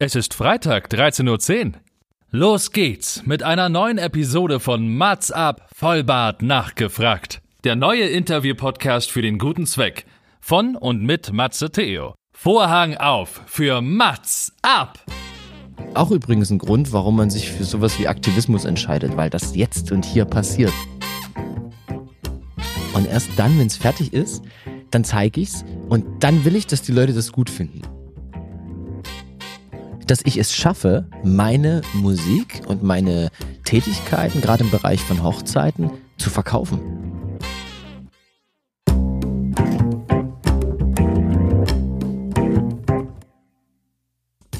Es ist Freitag, 13.10 Uhr. Los geht's mit einer neuen Episode von Mats ab, Vollbart nachgefragt. Der neue Interview-Podcast für den guten Zweck. Von und mit Matze Theo. Vorhang auf für Mats ab! Auch übrigens ein Grund, warum man sich für sowas wie Aktivismus entscheidet, weil das jetzt und hier passiert. Und erst dann, wenn es fertig ist, dann zeige ich's und dann will ich, dass die Leute das gut finden dass ich es schaffe, meine Musik und meine Tätigkeiten, gerade im Bereich von Hochzeiten, zu verkaufen.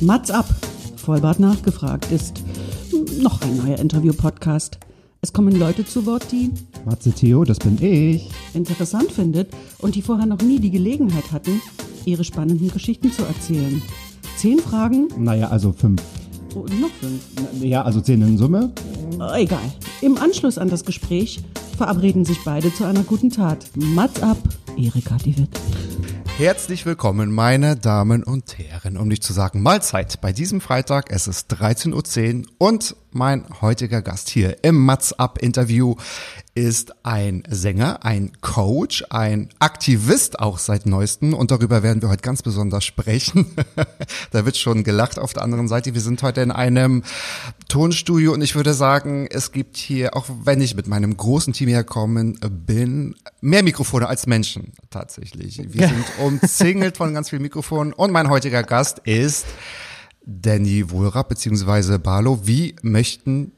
Mats ab, Vollbart nachgefragt, ist noch ein neuer Interview-Podcast. Es kommen Leute zu Wort, die Matze Theo, das bin ich. interessant findet und die vorher noch nie die Gelegenheit hatten, ihre spannenden Geschichten zu erzählen. Zehn Fragen? Naja, also fünf. Oh, noch fünf. Ja, also zehn in Summe. Oh, egal. Im Anschluss an das Gespräch verabreden sich beide zu einer guten Tat. Mats ab, Erika die Witt. Herzlich willkommen, meine Damen und Herren, um nicht zu sagen Mahlzeit. Bei diesem Freitag, es ist 13.10 Uhr und mein heutiger Gast hier im Mats Up Interview ist ein Sänger, ein Coach, ein Aktivist auch seit neuestem und darüber werden wir heute ganz besonders sprechen. da wird schon gelacht auf der anderen Seite. Wir sind heute in einem Tonstudio und ich würde sagen, es gibt hier, auch wenn ich mit meinem großen Team herkommen bin, mehr Mikrofone als Menschen tatsächlich. Wir sind umzingelt von ganz vielen Mikrofonen und mein heutiger Gast ist Danny Wohlrapp beziehungsweise Barlo. Wie möchten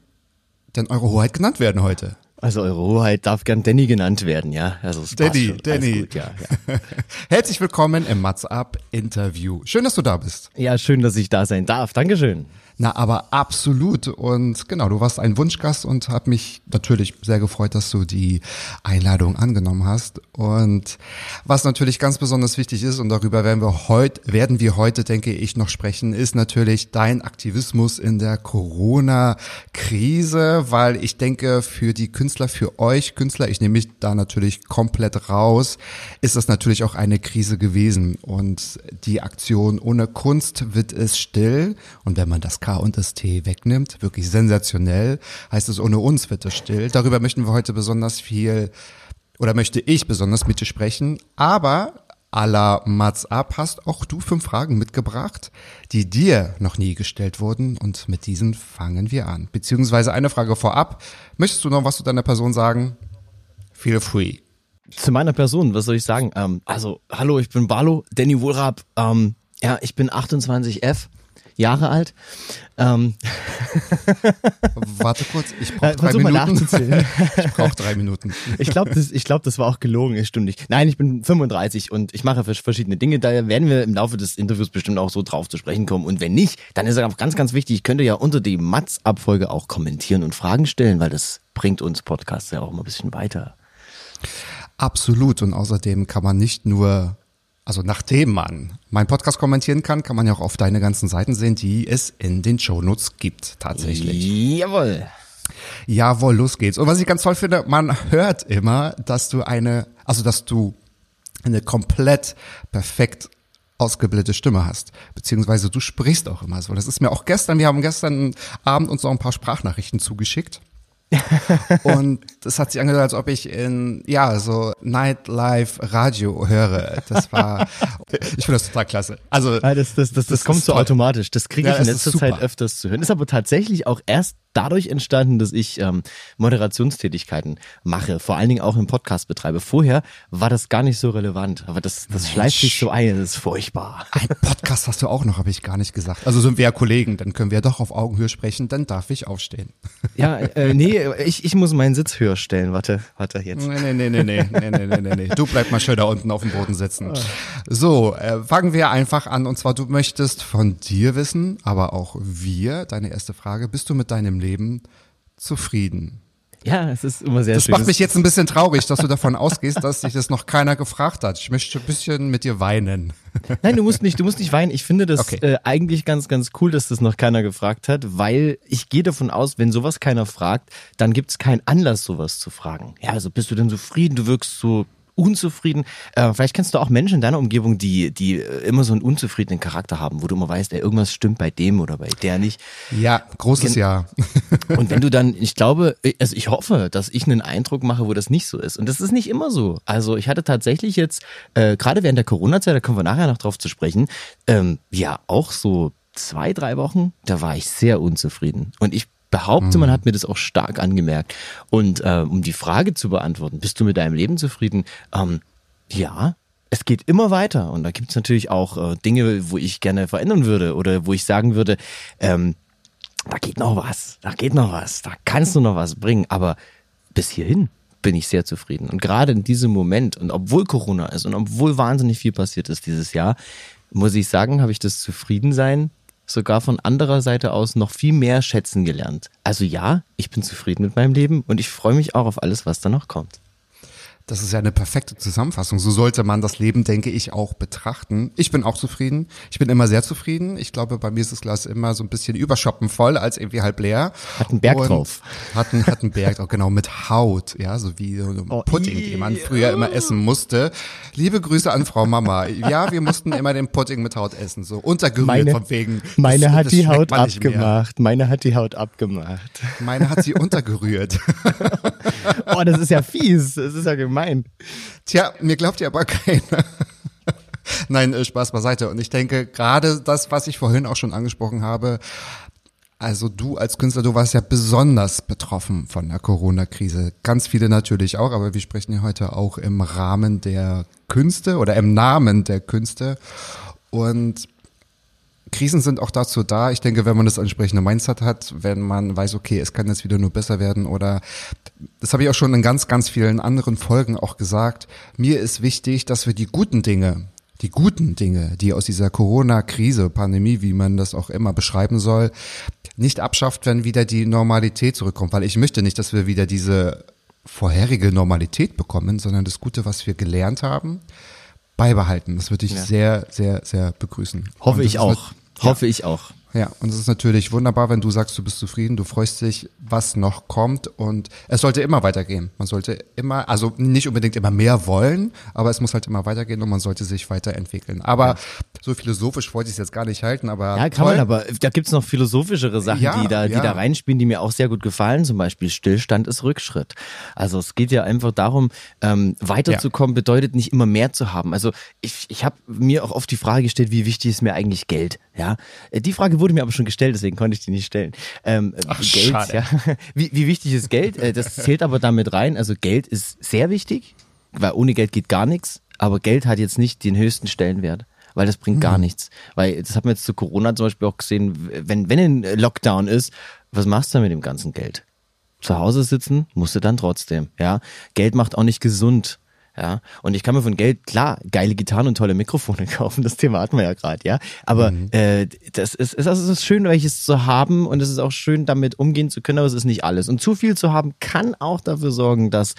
denn eure Hoheit genannt werden heute? Also Eure Hoheit darf gern Danny genannt werden, ja. Also es Danny. Danny. Gut, ja, ja. Herzlich willkommen im Mats Up Interview. Schön, dass du da bist. ja, schön, dass ich da sein darf. Dankeschön. Na, aber absolut. Und genau, du warst ein Wunschgast und hab mich natürlich sehr gefreut, dass du die Einladung angenommen hast. Und was natürlich ganz besonders wichtig ist, und darüber werden wir heute, werden wir heute, denke ich, noch sprechen, ist natürlich dein Aktivismus in der Corona-Krise, weil ich denke, für die Künstler, für euch Künstler, ich nehme mich da natürlich komplett raus, ist das natürlich auch eine Krise gewesen. Und die Aktion ohne Kunst wird es still. Und wenn man das Und das T wegnimmt, wirklich sensationell, heißt es ohne uns wird es still. Darüber möchten wir heute besonders viel oder möchte ich besonders mit dir sprechen. Aber à la Mats ab hast auch du fünf Fragen mitgebracht, die dir noch nie gestellt wurden. Und mit diesen fangen wir an. Beziehungsweise eine Frage vorab. Möchtest du noch was zu deiner Person sagen? Feel free. Zu meiner Person, was soll ich sagen? Ähm, also, hallo, ich bin Barlo, Danny Wohlrapp. Ähm, ja, ich bin 28F, Jahre alt. Ähm, Warte kurz, ich brauche drei Minuten. nachzuzählen. ich brauche drei Minuten. ich glaube, das, ich glaub, das war auch gelogen, ist stimmt. Nein, ich bin 35 und ich mache vers- verschiedene Dinge. Da werden wir im Laufe des Interviews bestimmt auch so drauf zu sprechen kommen. Und wenn nicht, dann ist es auch ganz, ganz wichtig, könnt ihr ja unter die Mats-Abfolge auch kommentieren und Fragen stellen, weil das bringt uns Podcasts ja auch immer ein bisschen weiter. Absolut. Und außerdem kann man nicht nur, also nachdem man meinen Podcast kommentieren kann, kann man ja auch auf deine ganzen Seiten sehen, die es in den Shownotes gibt, tatsächlich. Jawohl. Jawohl, los geht's. Und was ich ganz toll finde, man hört immer, dass du eine, also dass du eine komplett perfekt ausgebildete Stimme hast, beziehungsweise du sprichst auch immer so. Das ist mir auch gestern, wir haben gestern Abend uns noch ein paar Sprachnachrichten zugeschickt. und das hat sich angehört, als ob ich in, ja, so Nightlife Radio höre. Das war, ich finde das total klasse. Also, Ja, das, das, das, das, Das kommt so automatisch. Das kriege ich in letzter Zeit öfters zu hören. Ist aber tatsächlich auch erst dadurch entstanden, dass ich ähm, Moderationstätigkeiten mache, vor allen Dingen auch im Podcast betreibe. Vorher war das gar nicht so relevant, aber das, das schleift sich so ein, das ist furchtbar. ein Podcast hast du auch noch, habe ich gar nicht gesagt. Also sind wir ja Kollegen, dann können wir ja doch auf Augenhöhe sprechen, dann darf ich aufstehen. Ja, äh, nee, ich, ich muss meinen Sitz höher stellen. Warte, warte jetzt. Nee, nee, nee, nee, nee, nee, nee, nee, nee, nee. Du bleib mal schön da unten auf dem Boden sitzen. So, äh, fangen wir einfach an. Und zwar, du möchtest von dir wissen, aber auch wir, deine erste Frage, bist du mit deinem Leben zufrieden? Ja, es ist immer sehr Das schön. macht mich jetzt ein bisschen traurig, dass du davon ausgehst, dass dich das noch keiner gefragt hat. Ich möchte ein bisschen mit dir weinen. Nein, du musst nicht, du musst nicht weinen. Ich finde das Okay. äh, eigentlich ganz, ganz cool, dass das noch keiner gefragt hat, weil ich gehe davon aus, wenn sowas keiner fragt, dann gibt es keinen Anlass, sowas zu fragen. Ja, also bist du denn zufrieden? Du wirkst so unzufrieden. Äh, vielleicht kennst du auch Menschen in deiner Umgebung, die, die äh, immer so einen unzufriedenen Charakter haben, wo du immer weißt, ey, irgendwas stimmt bei dem oder bei der nicht. Ja, großes Ja. Und wenn du dann, ich glaube, also ich hoffe, dass ich einen Eindruck mache, wo das nicht so ist. Und das ist nicht immer so. Also ich hatte tatsächlich jetzt, äh, gerade während der Corona-Zeit, da kommen wir nachher noch drauf zu sprechen, ähm, ja, auch so zwei, drei Wochen, da war ich sehr unzufrieden. Und ich behaupte, man hat mir das auch stark angemerkt. Und äh, um die Frage zu beantworten, bist du mit deinem Leben zufrieden? Ähm, ja, es geht immer weiter. Und da gibt es natürlich auch äh, Dinge, wo ich gerne verändern würde oder wo ich sagen würde, ähm, da geht noch was, da geht noch was, da kannst du noch was bringen. Aber bis hierhin bin ich sehr zufrieden. Und gerade in diesem Moment, und obwohl Corona ist und obwohl wahnsinnig viel passiert ist dieses Jahr, muss ich sagen, habe ich das Zufriedensein sogar von anderer Seite aus noch viel mehr schätzen gelernt. Also ja, ich bin zufrieden mit meinem Leben und ich freue mich auch auf alles, was da noch kommt. Das ist ja eine perfekte Zusammenfassung. So sollte man das Leben, denke ich, auch betrachten. Ich bin auch zufrieden. Ich bin immer sehr zufrieden. Ich glaube, bei mir ist das Glas immer so ein bisschen überschoppen voll als irgendwie halb leer. Hat einen Berg Und drauf. Hat einen, hat einen Berg drauf, genau, mit Haut. Ja, so wie so ein Oh, Pudding, den man früher immer essen musste. Liebe Grüße an Frau Mama. Ja, wir mussten immer den Pudding mit Haut essen. So untergerührt Meine- von wegen. Meine das- hat das die Haut abgemacht. Meine hat die Haut abgemacht. Meine hat sie untergerührt. Oh, das ist ja fies. Das ist ja gemein. Tja, mir glaubt ja aber keiner. Nein, äh, Spaß beiseite. Und ich denke, gerade das, was ich vorhin auch schon angesprochen habe, also du als Künstler, du warst ja besonders betroffen von der Corona-Krise. Ganz viele natürlich auch, aber wir sprechen ja heute auch im Rahmen der Künste oder im Namen der Künste. Und Krisen sind auch dazu da. Ich denke, wenn man das entsprechende Mindset hat, wenn man weiß, okay, es kann jetzt wieder nur besser werden oder das habe ich auch schon in ganz, ganz vielen anderen Folgen auch gesagt. Mir ist wichtig, dass wir die guten Dinge, die guten Dinge, die aus dieser Corona-Krise, Pandemie, wie man das auch immer beschreiben soll, nicht abschafft, wenn wieder die Normalität zurückkommt. Weil ich möchte nicht, dass wir wieder diese vorherige Normalität bekommen, sondern das Gute, was wir gelernt haben, beibehalten. Das würde ich sehr, sehr, sehr begrüßen. Hoffe ich auch. Ja. Hoffe ich auch. Ja, und es ist natürlich wunderbar, wenn du sagst, du bist zufrieden, du freust dich, was noch kommt und es sollte immer weitergehen. Man sollte immer, also nicht unbedingt immer mehr wollen, aber es muss halt immer weitergehen und man sollte sich weiterentwickeln. Aber so philosophisch wollte ich es jetzt gar nicht halten, aber Ja, kann toll. man, aber da gibt's noch philosophischere Sachen, Ja, die, da, die ja. da reinspielen, die mir auch sehr gut gefallen. Zum Beispiel Stillstand ist Rückschritt. Also es geht ja einfach darum, ähm, weiterzukommen bedeutet nicht immer mehr zu haben. Also ich, ich habe mir auch oft die Frage gestellt, wie wichtig ist mir eigentlich Geld? Ja, Äh, die Frage wurde mir aber schon gestellt, deswegen konnte ich die nicht stellen. Ähm, Ach, Geld, schade. ja. Wie, wie wichtig ist Geld? Äh, Das zählt aber damit rein. Also Geld ist sehr wichtig, weil ohne Geld geht gar nichts. Aber Geld hat jetzt nicht den höchsten Stellenwert weil das bringt gar nichts. Weil das hat man jetzt zu Corona zum Beispiel auch gesehen, wenn, wenn ein Lockdown ist, was machst du dann mit dem ganzen Geld? Zu Hause sitzen musst du dann trotzdem, ja. Geld macht auch nicht gesund. Ja, und ich kann mir von Geld, klar, geile Gitarren und tolle Mikrofone kaufen, das Thema hatten wir ja gerade, ja. Aber äh, das ist, ist, also es ist schön, welches zu haben und es ist auch schön, damit umgehen zu können, aber es ist nicht alles. Und zu viel zu haben kann auch dafür sorgen, dass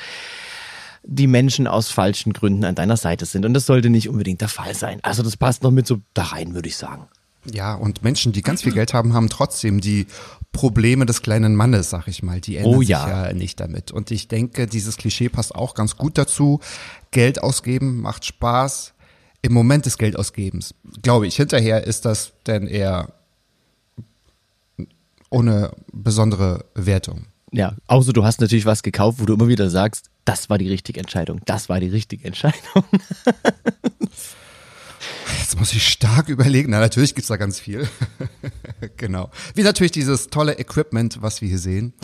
die Menschen aus falschen Gründen an deiner Seite sind. Und das sollte nicht unbedingt der Fall sein. Also das passt noch mit so da rein, würde ich sagen. Ja, und Menschen, die ganz viel Geld haben, haben trotzdem die Probleme des kleinen Mannes, sag ich mal. Die ändern Oh sich ja. ja nicht damit. Und ich denke, dieses Klischee passt auch ganz gut dazu. Geld ausgeben macht Spaß. Im Moment des Geldausgebens, glaube ich, hinterher ist das denn eher ohne besondere Wertung. Ja, außer du hast natürlich was gekauft, wo du immer wieder sagst, das war die richtige Entscheidung, das war die richtige Entscheidung. Jetzt muss ich stark überlegen. Na, natürlich gibt's da ganz viel. genau. Wie natürlich dieses tolle Equipment, was wir hier sehen.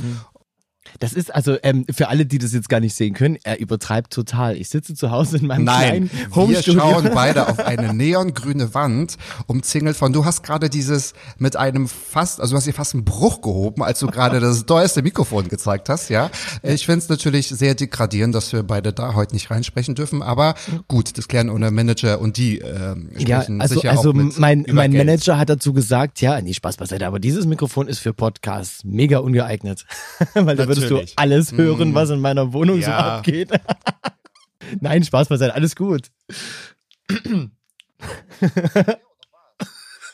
Das ist also ähm, für alle, die das jetzt gar nicht sehen können, er übertreibt total. Ich sitze zu Hause in meinem Nein, kleinen wir Homestudio. schauen beide auf eine neongrüne Wand, umzingelt von, du hast gerade dieses mit einem fast, also du hast hier fast einen Bruch gehoben, als du gerade das teuerste Mikrofon gezeigt hast, ja. Ich finde es natürlich sehr degradierend, dass wir beide da heute nicht reinsprechen dürfen, aber gut, das klären ohne Manager und die ähm, Ja, sprechen also, sicher also auch mit mein, mein Geld. Manager hat dazu gesagt, ja, nee, Spaß beiseite, aber dieses Mikrofon ist für Podcasts mega ungeeignet. Weil da würdest du Natürlich. alles hören, was in meiner Wohnung so Ja. abgeht. Nein, Spaß beiseite, alles gut.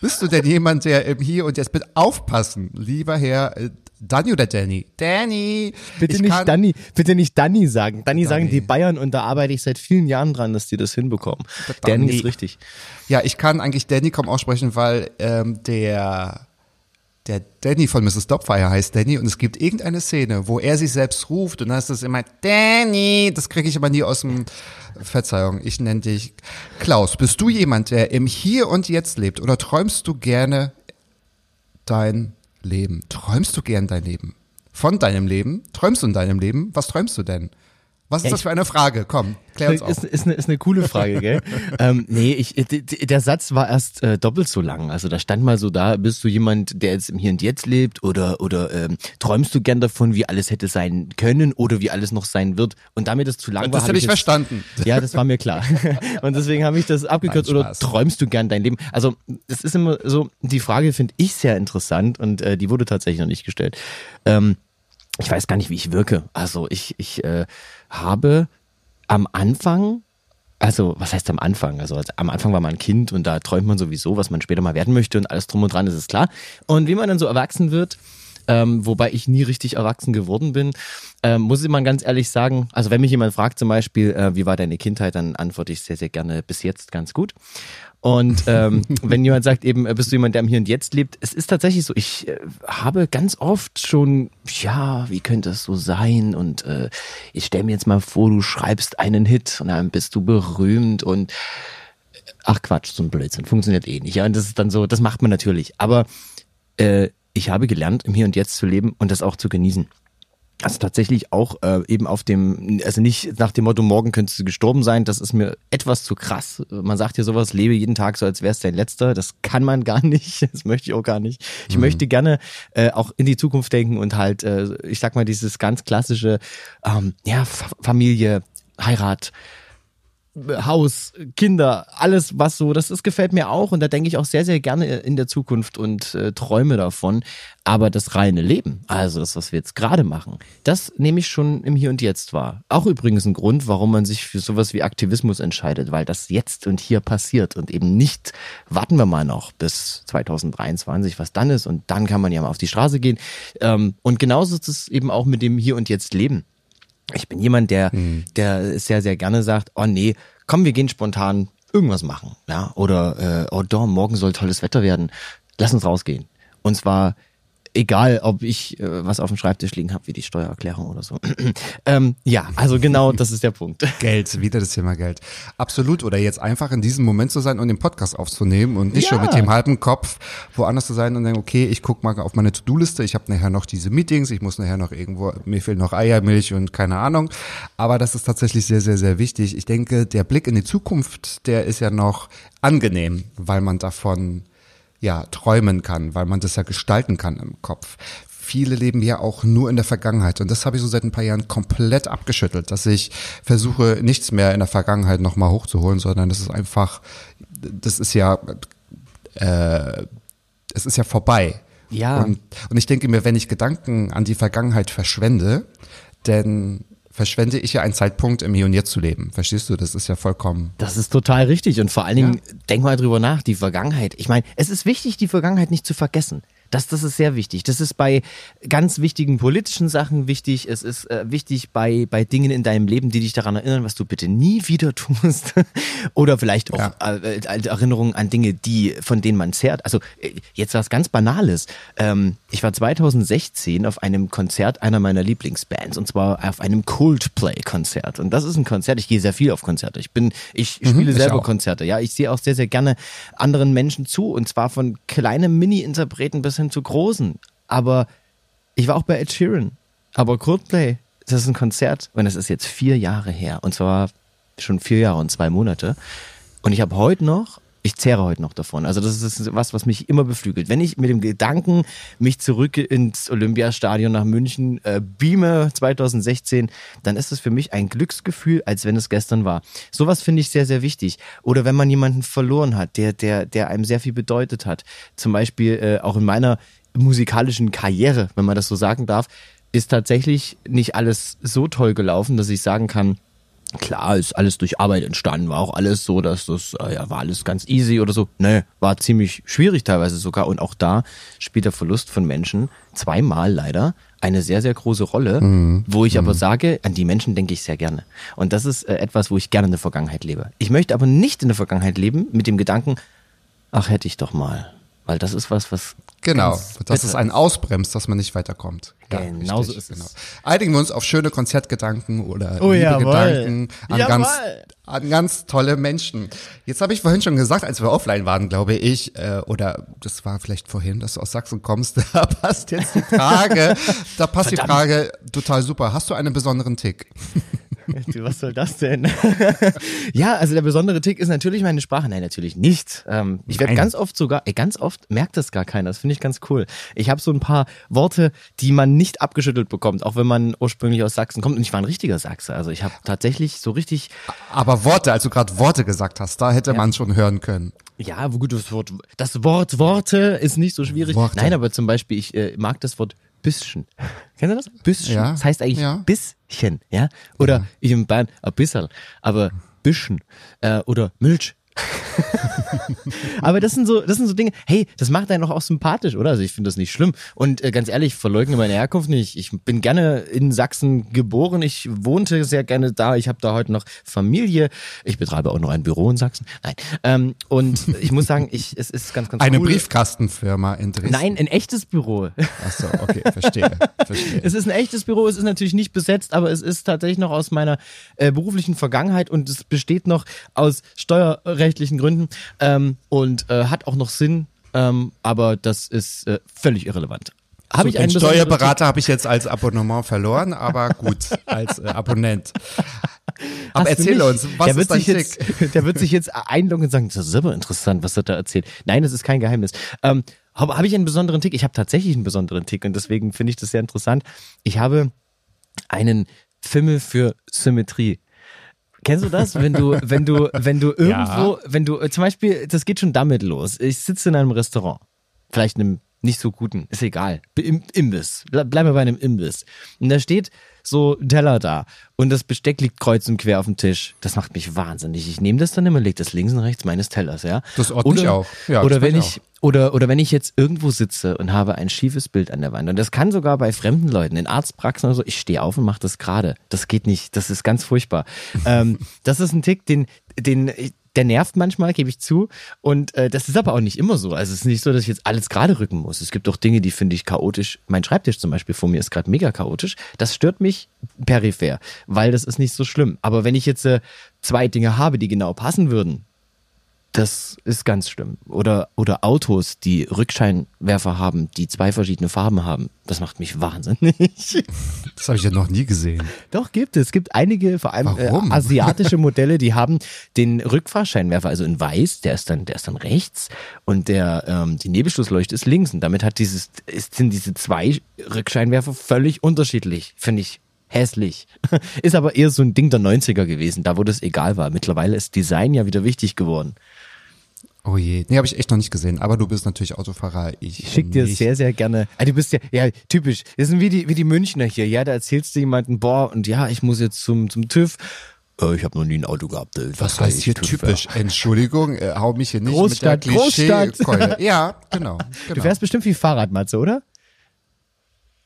Bist du denn jemand, der im Hier und Jetzt mit aufpassen, lieber Herr, äh, Danny oder Danny? Danny. Bitte ich nicht Danny, bitte nicht Danny sagen. Danny, sagen Danny. die Bayern und da arbeite ich seit vielen Jahren dran, dass die das hinbekommen. Danny. Danny ist richtig. Ja, ich kann eigentlich Danny kaum aussprechen, weil ähm, der der Danny von Mrs. Doubtfire heißt Danny und es gibt irgendeine Szene, wo er sich selbst ruft und dann ist das immer Danny. Das kriege ich aber nie aus dem Verzeihung. Ich nenne dich Klaus. Bist du jemand, der im Hier und Jetzt lebt oder träumst du gerne dein Leben? Träumst du gern dein Leben? Von deinem Leben? Träumst du in deinem Leben? Was träumst du denn? Was ist Ja, das für eine Frage? Komm, klär uns auf. Ist, ist, eine, ist eine coole Frage, gell? ähm, nee, ich, der Satz war erst äh, doppelt so lang. Also da stand mal so da, bist du jemand, der jetzt im Hier und Jetzt lebt oder oder ähm, träumst du gern davon, wie alles hätte sein können oder wie alles noch sein wird? Und damit es zu lang war, Das hab hätte ich jetzt- verstanden. Ja, das war mir klar. Und deswegen habe ich das abgekürzt. Nein, Oder träumst du gern dein Leben? Also, es ist immer so, die Frage finde ich sehr interessant und äh, die wurde tatsächlich noch nicht gestellt. Ähm, ich weiß gar nicht, wie ich wirke. Also, ich, ich äh, habe am Anfang, also was heißt am Anfang? Also als- am Anfang war man ein Kind und da träumt man sowieso, was man später mal werden möchte und alles drum und dran, ist es klar. Und wie man dann so erwachsen wird, ähm, wobei ich nie richtig erwachsen geworden bin, ähm, muss ich mal ganz ehrlich sagen, also wenn mich jemand fragt zum Beispiel, äh, wie war deine Kindheit, dann antworte ich sehr, sehr gerne bis jetzt ganz gut. Und ähm, wenn jemand sagt eben, äh, bist du jemand, der im Hier und Jetzt lebt, es ist tatsächlich so, ich äh, habe ganz oft schon, ja, wie könnte es so sein? Und äh, ich stell mir jetzt mal vor, du schreibst einen Hit und dann bist du berühmt und ach Quatsch, so ein Blödsinn, funktioniert eh nicht. Ja, und das ist dann so, das macht man natürlich. Aber äh, ich habe gelernt, im Hier und Jetzt zu leben und das auch zu genießen. Also tatsächlich auch äh, eben auf dem, also nicht nach dem Motto, morgen könntest du gestorben sein, das ist mir etwas zu krass. Man sagt ja sowas, lebe jeden Tag so, als wär's dein letzter. Das kann man gar nicht, das möchte ich auch gar nicht. Ich möchte gerne äh, auch in die Zukunft denken und halt, äh, ich sag mal, dieses ganz klassische, ähm, ja, F Familie, Heirat, Haus, Kinder, alles was so, das, das gefällt mir auch und da denke ich auch sehr, sehr gerne in der Zukunft und äh, träume davon. Aber das reine Leben, also das, was wir jetzt gerade machen, das nehme ich schon im Hier und Jetzt wahr. Auch übrigens ein Grund, warum man sich für sowas wie Aktivismus entscheidet, weil das jetzt und hier passiert und eben nicht, warten wir mal noch bis 2023, was dann ist und dann kann man ja mal auf die Straße gehen. Ähm, und genauso ist es eben auch mit dem Hier und Jetzt Leben. Ich bin jemand, der, der sehr, sehr gerne sagt, oh nee, komm, wir gehen spontan irgendwas machen. Ja, oder äh, oh Dom, morgen soll tolles Wetter werden. Lass uns rausgehen. Und zwar egal, ob ich äh, was auf dem Schreibtisch liegen habe, wie die Steuererklärung oder so. ähm, ja, also genau, das ist der Punkt. Geld, wieder das Thema Geld. Absolut. Oder jetzt einfach in diesem Moment zu sein und den Podcast aufzunehmen und nicht Ja. schon mit dem halben Kopf woanders zu sein und denken, okay, ich guck mal auf meine To-Do-Liste, ich habe nachher noch diese Meetings, ich muss nachher noch irgendwo, mir fehlen noch Eier, Milch und keine Ahnung. Aber das ist tatsächlich sehr, sehr, sehr wichtig. Ich denke, der Blick in die Zukunft, der ist ja noch angenehm, weil man davon ja, träumen kann, weil man das ja gestalten kann im Kopf. Viele leben ja auch nur in der Vergangenheit und das habe ich so seit ein paar Jahren komplett abgeschüttelt, dass ich versuche, nichts mehr in der Vergangenheit nochmal hochzuholen, sondern das ist einfach, das ist ja, äh, es ist ja vorbei. Ja. Und, und ich denke mir, wenn ich Gedanken an die Vergangenheit verschwende, dann verschwende ich ja einen Zeitpunkt im Hier und Jetzt zu leben. Verstehst du? Das ist ja vollkommen Das ist total richtig. Und vor allen Dingen, denk mal drüber nach, die Vergangenheit. Ich meine, es ist wichtig, die Vergangenheit nicht zu vergessen. Das, das ist sehr wichtig. Das ist bei ganz wichtigen politischen Sachen wichtig. Es ist äh, wichtig bei, bei Dingen in deinem Leben, die dich daran erinnern, was du bitte nie wieder tust. Oder vielleicht auch Ja. äh, Erinnerungen an Dinge, die, von denen man zehrt. Also äh, jetzt was ganz Banales. Ähm, ich war 2016 auf einem Konzert einer meiner Lieblingsbands und zwar auf einem Coldplay-Konzert. Und das ist ein Konzert. Ich gehe sehr viel auf Konzerte. Ich bin, ich spiele Mhm, ich selber. Konzerte. Ja, ich sehe auch sehr, sehr gerne anderen Menschen zu und zwar von kleinen Mini-Interpreten bis hin zu großen. Aber ich war auch bei Ed Sheeran. Aber Coldplay, das ist ein Konzert und das ist jetzt vier Jahre her. Und zwar schon vier Jahre und zwei Monate. Und ich habe heute noch, ich zehre heute noch davon. Also das ist was, was mich immer beflügelt. Wenn ich mit dem Gedanken mich zurück ins Olympiastadion nach München äh, beame 2016, dann ist es für mich ein Glücksgefühl, als wenn es gestern war. Sowas finde ich sehr, sehr wichtig. Oder wenn man jemanden verloren hat, der, der, der einem sehr viel bedeutet hat. Zum Beispiel äh, auch in meiner musikalischen Karriere, wenn man das so sagen darf, ist tatsächlich nicht alles so toll gelaufen, dass ich sagen kann, Klar, ist alles durch Arbeit entstanden, war auch alles so, dass das, äh, ja, war alles ganz easy oder so. Nee, war ziemlich schwierig teilweise sogar. Und auch da spielt der Verlust von Menschen zweimal leider eine sehr, sehr große Rolle, wo ich aber sage, an die Menschen denke ich sehr gerne. Und das ist äh, etwas, wo ich gerne in der Vergangenheit lebe. Ich möchte aber nicht in der Vergangenheit leben mit dem Gedanken, ach, hätte ich doch mal. Weil das ist was, was. Genau, bitter es einen ausbremst, dass man nicht weiterkommt. Ja, Genau so richtig, ist es. Einigen wir uns auf schöne Konzertgedanken oder Oh. Gedanken an Jawohl. ganz, an ganz tolle Menschen. Jetzt habe ich vorhin schon gesagt, als wir offline waren, glaube ich, äh, oder das war vielleicht vorhin, dass du aus Sachsen kommst, da passt jetzt die Frage, da passt die Frage total super. Hast du einen besonderen Tick? Was soll das denn? ja, also der besondere Tick ist natürlich meine Sprache. Nein, natürlich nicht. Ähm, ich werde ganz oft sogar, ey, ganz oft merkt das gar keiner. Das finde ich ganz cool. Ich habe so ein paar Worte, die man nicht abgeschüttelt bekommt, auch wenn man ursprünglich aus Sachsen kommt. Und ich war ein richtiger Sachse. Also ich habe tatsächlich so richtig, Aber Worte, als du gerade Worte gesagt hast, da hätte man schon hören können. ja, gut das Wort, das Wort Worte ist nicht so schwierig. Worte. Nein, aber zum Beispiel, ich äh, mag das Wort bisschen. Kennst du das? Bisschen. Ja. Das heißt eigentlich Ja. bisschen, ja? Oder ich im Bayern ein bisschen, aber bisschen. Äh, oder Milch. aber das sind so, das sind so Dinge, hey, das macht einen doch auch sympathisch, oder? Also ich finde das nicht schlimm. Und äh, ganz ehrlich, ich verleugne meine Herkunft nicht. Ich bin gerne in Sachsen geboren. Ich wohnte sehr gerne da. Ich habe da heute noch Familie. Ich betreibe auch noch ein Büro in Sachsen. Nein. Ähm, und ich muss sagen, ich, es ist ganz, ganz Eine cool. Briefkastenfirma in Dresden. Nein, ein echtes Büro. Ach so, okay, verstehe, verstehe. Es ist ein echtes Büro, es ist natürlich nicht besetzt, aber es ist tatsächlich noch aus meiner äh, beruflichen Vergangenheit und es besteht noch aus steuerrechtlichen Gründen ähm, und äh, hat auch noch Sinn, ähm, aber das ist äh, völlig irrelevant. Habe ich Den einen Steuerberater habe ich jetzt als Abonnement verloren, aber gut, als äh, Abonnent. Aber Hast erzähl uns, was der ist dein jetzt? Der wird sich jetzt einloggen und sagen, das ist super interessant, was er da erzählt. Nein, das ist kein Geheimnis. Ähm, habe hab ich einen besonderen Tick? Ich habe tatsächlich einen besonderen Tick und deswegen finde ich das sehr interessant. Ich habe einen Fimmel für Symmetrie. Kennst du das? Wenn du, wenn du, wenn du irgendwo, wenn du, äh, zum Beispiel, das geht schon damit los. Ich sitze in einem Restaurant, vielleicht einem nicht so guten, ist egal. Im Imbiss. Ble- Bleiben wir bei einem Imbiss. Und da steht so ein Teller da und das Besteck liegt kreuz und quer auf dem Tisch. Das macht mich wahnsinnig. Ich nehme das dann immer, leg das links und rechts meines Tellers, ja. Das ordne ich auch. Ja, oder wenn ich ich, oder, oder wenn ich jetzt irgendwo sitze und habe ein schiefes Bild an der Wand und das kann sogar bei fremden Leuten, in Arztpraxen oder so, ich stehe auf und mache das gerade. Das geht nicht. Das ist ganz furchtbar. ähm, das ist ein Tick, den, den, der nervt manchmal, gebe ich zu. Und äh, das ist aber auch nicht immer so. Also es ist nicht so, dass ich jetzt alles gerade rücken muss. Es gibt auch Dinge, die finde ich chaotisch. Mein Schreibtisch zum Beispiel vor mir ist gerade mega chaotisch. Das stört mich peripher, weil das ist nicht so schlimm. Aber wenn ich jetzt äh, zwei Dinge habe, die genau passen würden, das ist ganz schlimm. Oder, oder Autos, die Rückscheinwerfer haben, die zwei verschiedene Farben haben. Das macht mich wahnsinnig. Das habe ich ja noch nie gesehen. Doch, gibt es. Es gibt einige, vor allem äh, asiatische Modelle, die haben den Rückfahrscheinwerfer, also in weiß, der ist dann, der ist dann rechts und der, ähm, die Nebelschlussleuchte ist links. Und damit hat dieses, ist, sind diese zwei Rückscheinwerfer völlig unterschiedlich. Finde ich hässlich. Ist aber eher so ein Ding der 90er gewesen, da wo das egal war. Mittlerweile ist Design ja wieder wichtig geworden. Oh je, nee, habe ich echt noch nicht gesehen. Aber du bist natürlich Autofahrer. Ich, Ich schick dir nicht. sehr, sehr gerne. Ah, du bist ja, ja, typisch. Das sind wie die, wie die Münchner hier. Ja, da erzählst du jemanden, boah, und ja, ich muss jetzt zum, zum TÜV. Äh, ich habe noch nie ein Auto gehabt. äh, Was kann heißt hier TÜV, typisch? Entschuldigung, äh, hau mich hier nicht Großstadt, mit der Großstadt. Klischeekeule. Ja, genau. ja. genau. Du fährst bestimmt viel Fahrrad, Matze, oder?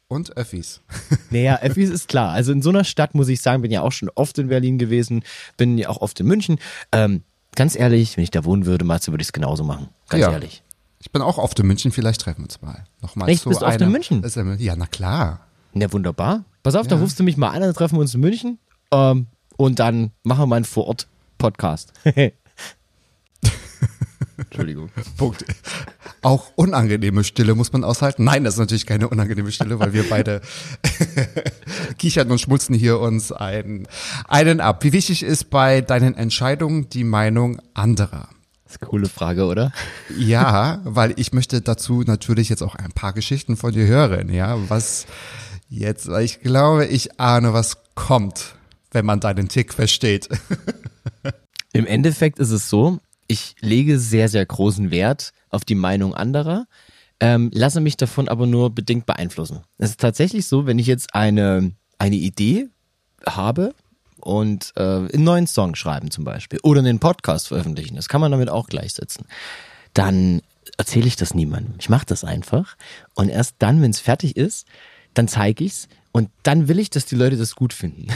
Und Öffis. Naja, Effis ist klar. Also in so einer Stadt muss ich sagen, bin ja auch schon oft in Berlin gewesen, bin ja auch oft in München. Ähm, ganz ehrlich, wenn ich da wohnen würde, Matze, würde ich es genauso machen. Ganz Ja. ehrlich. Ich bin auch oft in München, vielleicht treffen wir uns mal. Nochmal Echt? zu Bist du oft in München? Ja- na klar. Ja, wunderbar. Pass auf, da Ja. rufst du mich mal an, dann treffen wir uns in München. Ähm, und dann machen wir mal einen Vor-Ort-Podcast. Entschuldigung. Punkt. Auch unangenehme Stille muss man aushalten. Nein, das ist natürlich keine unangenehme Stille, weil wir beide kichern und schmulzen hier uns einen, einen ab. Wie wichtig ist bei deinen Entscheidungen die Meinung anderer? Das ist eine coole Frage, oder? Ja, weil ich möchte dazu natürlich jetzt auch ein paar Geschichten von dir hören, ja, was jetzt, weil ich glaube, ich ahne, was kommt, wenn man deinen Tick versteht. Im Endeffekt ist es so, ich lege sehr, sehr großen Wert auf die Meinung anderer, ähm, lasse mich davon aber nur bedingt beeinflussen. Es ist tatsächlich so, wenn ich jetzt eine, eine Idee habe, und äh, einen neuen Song schreiben zum Beispiel oder einen Podcast veröffentlichen, das kann man damit auch gleichsetzen, dann erzähle ich das niemandem. Ich mache das einfach und erst dann, wenn es fertig ist, dann zeige ich's und dann will ich, dass die Leute das gut finden.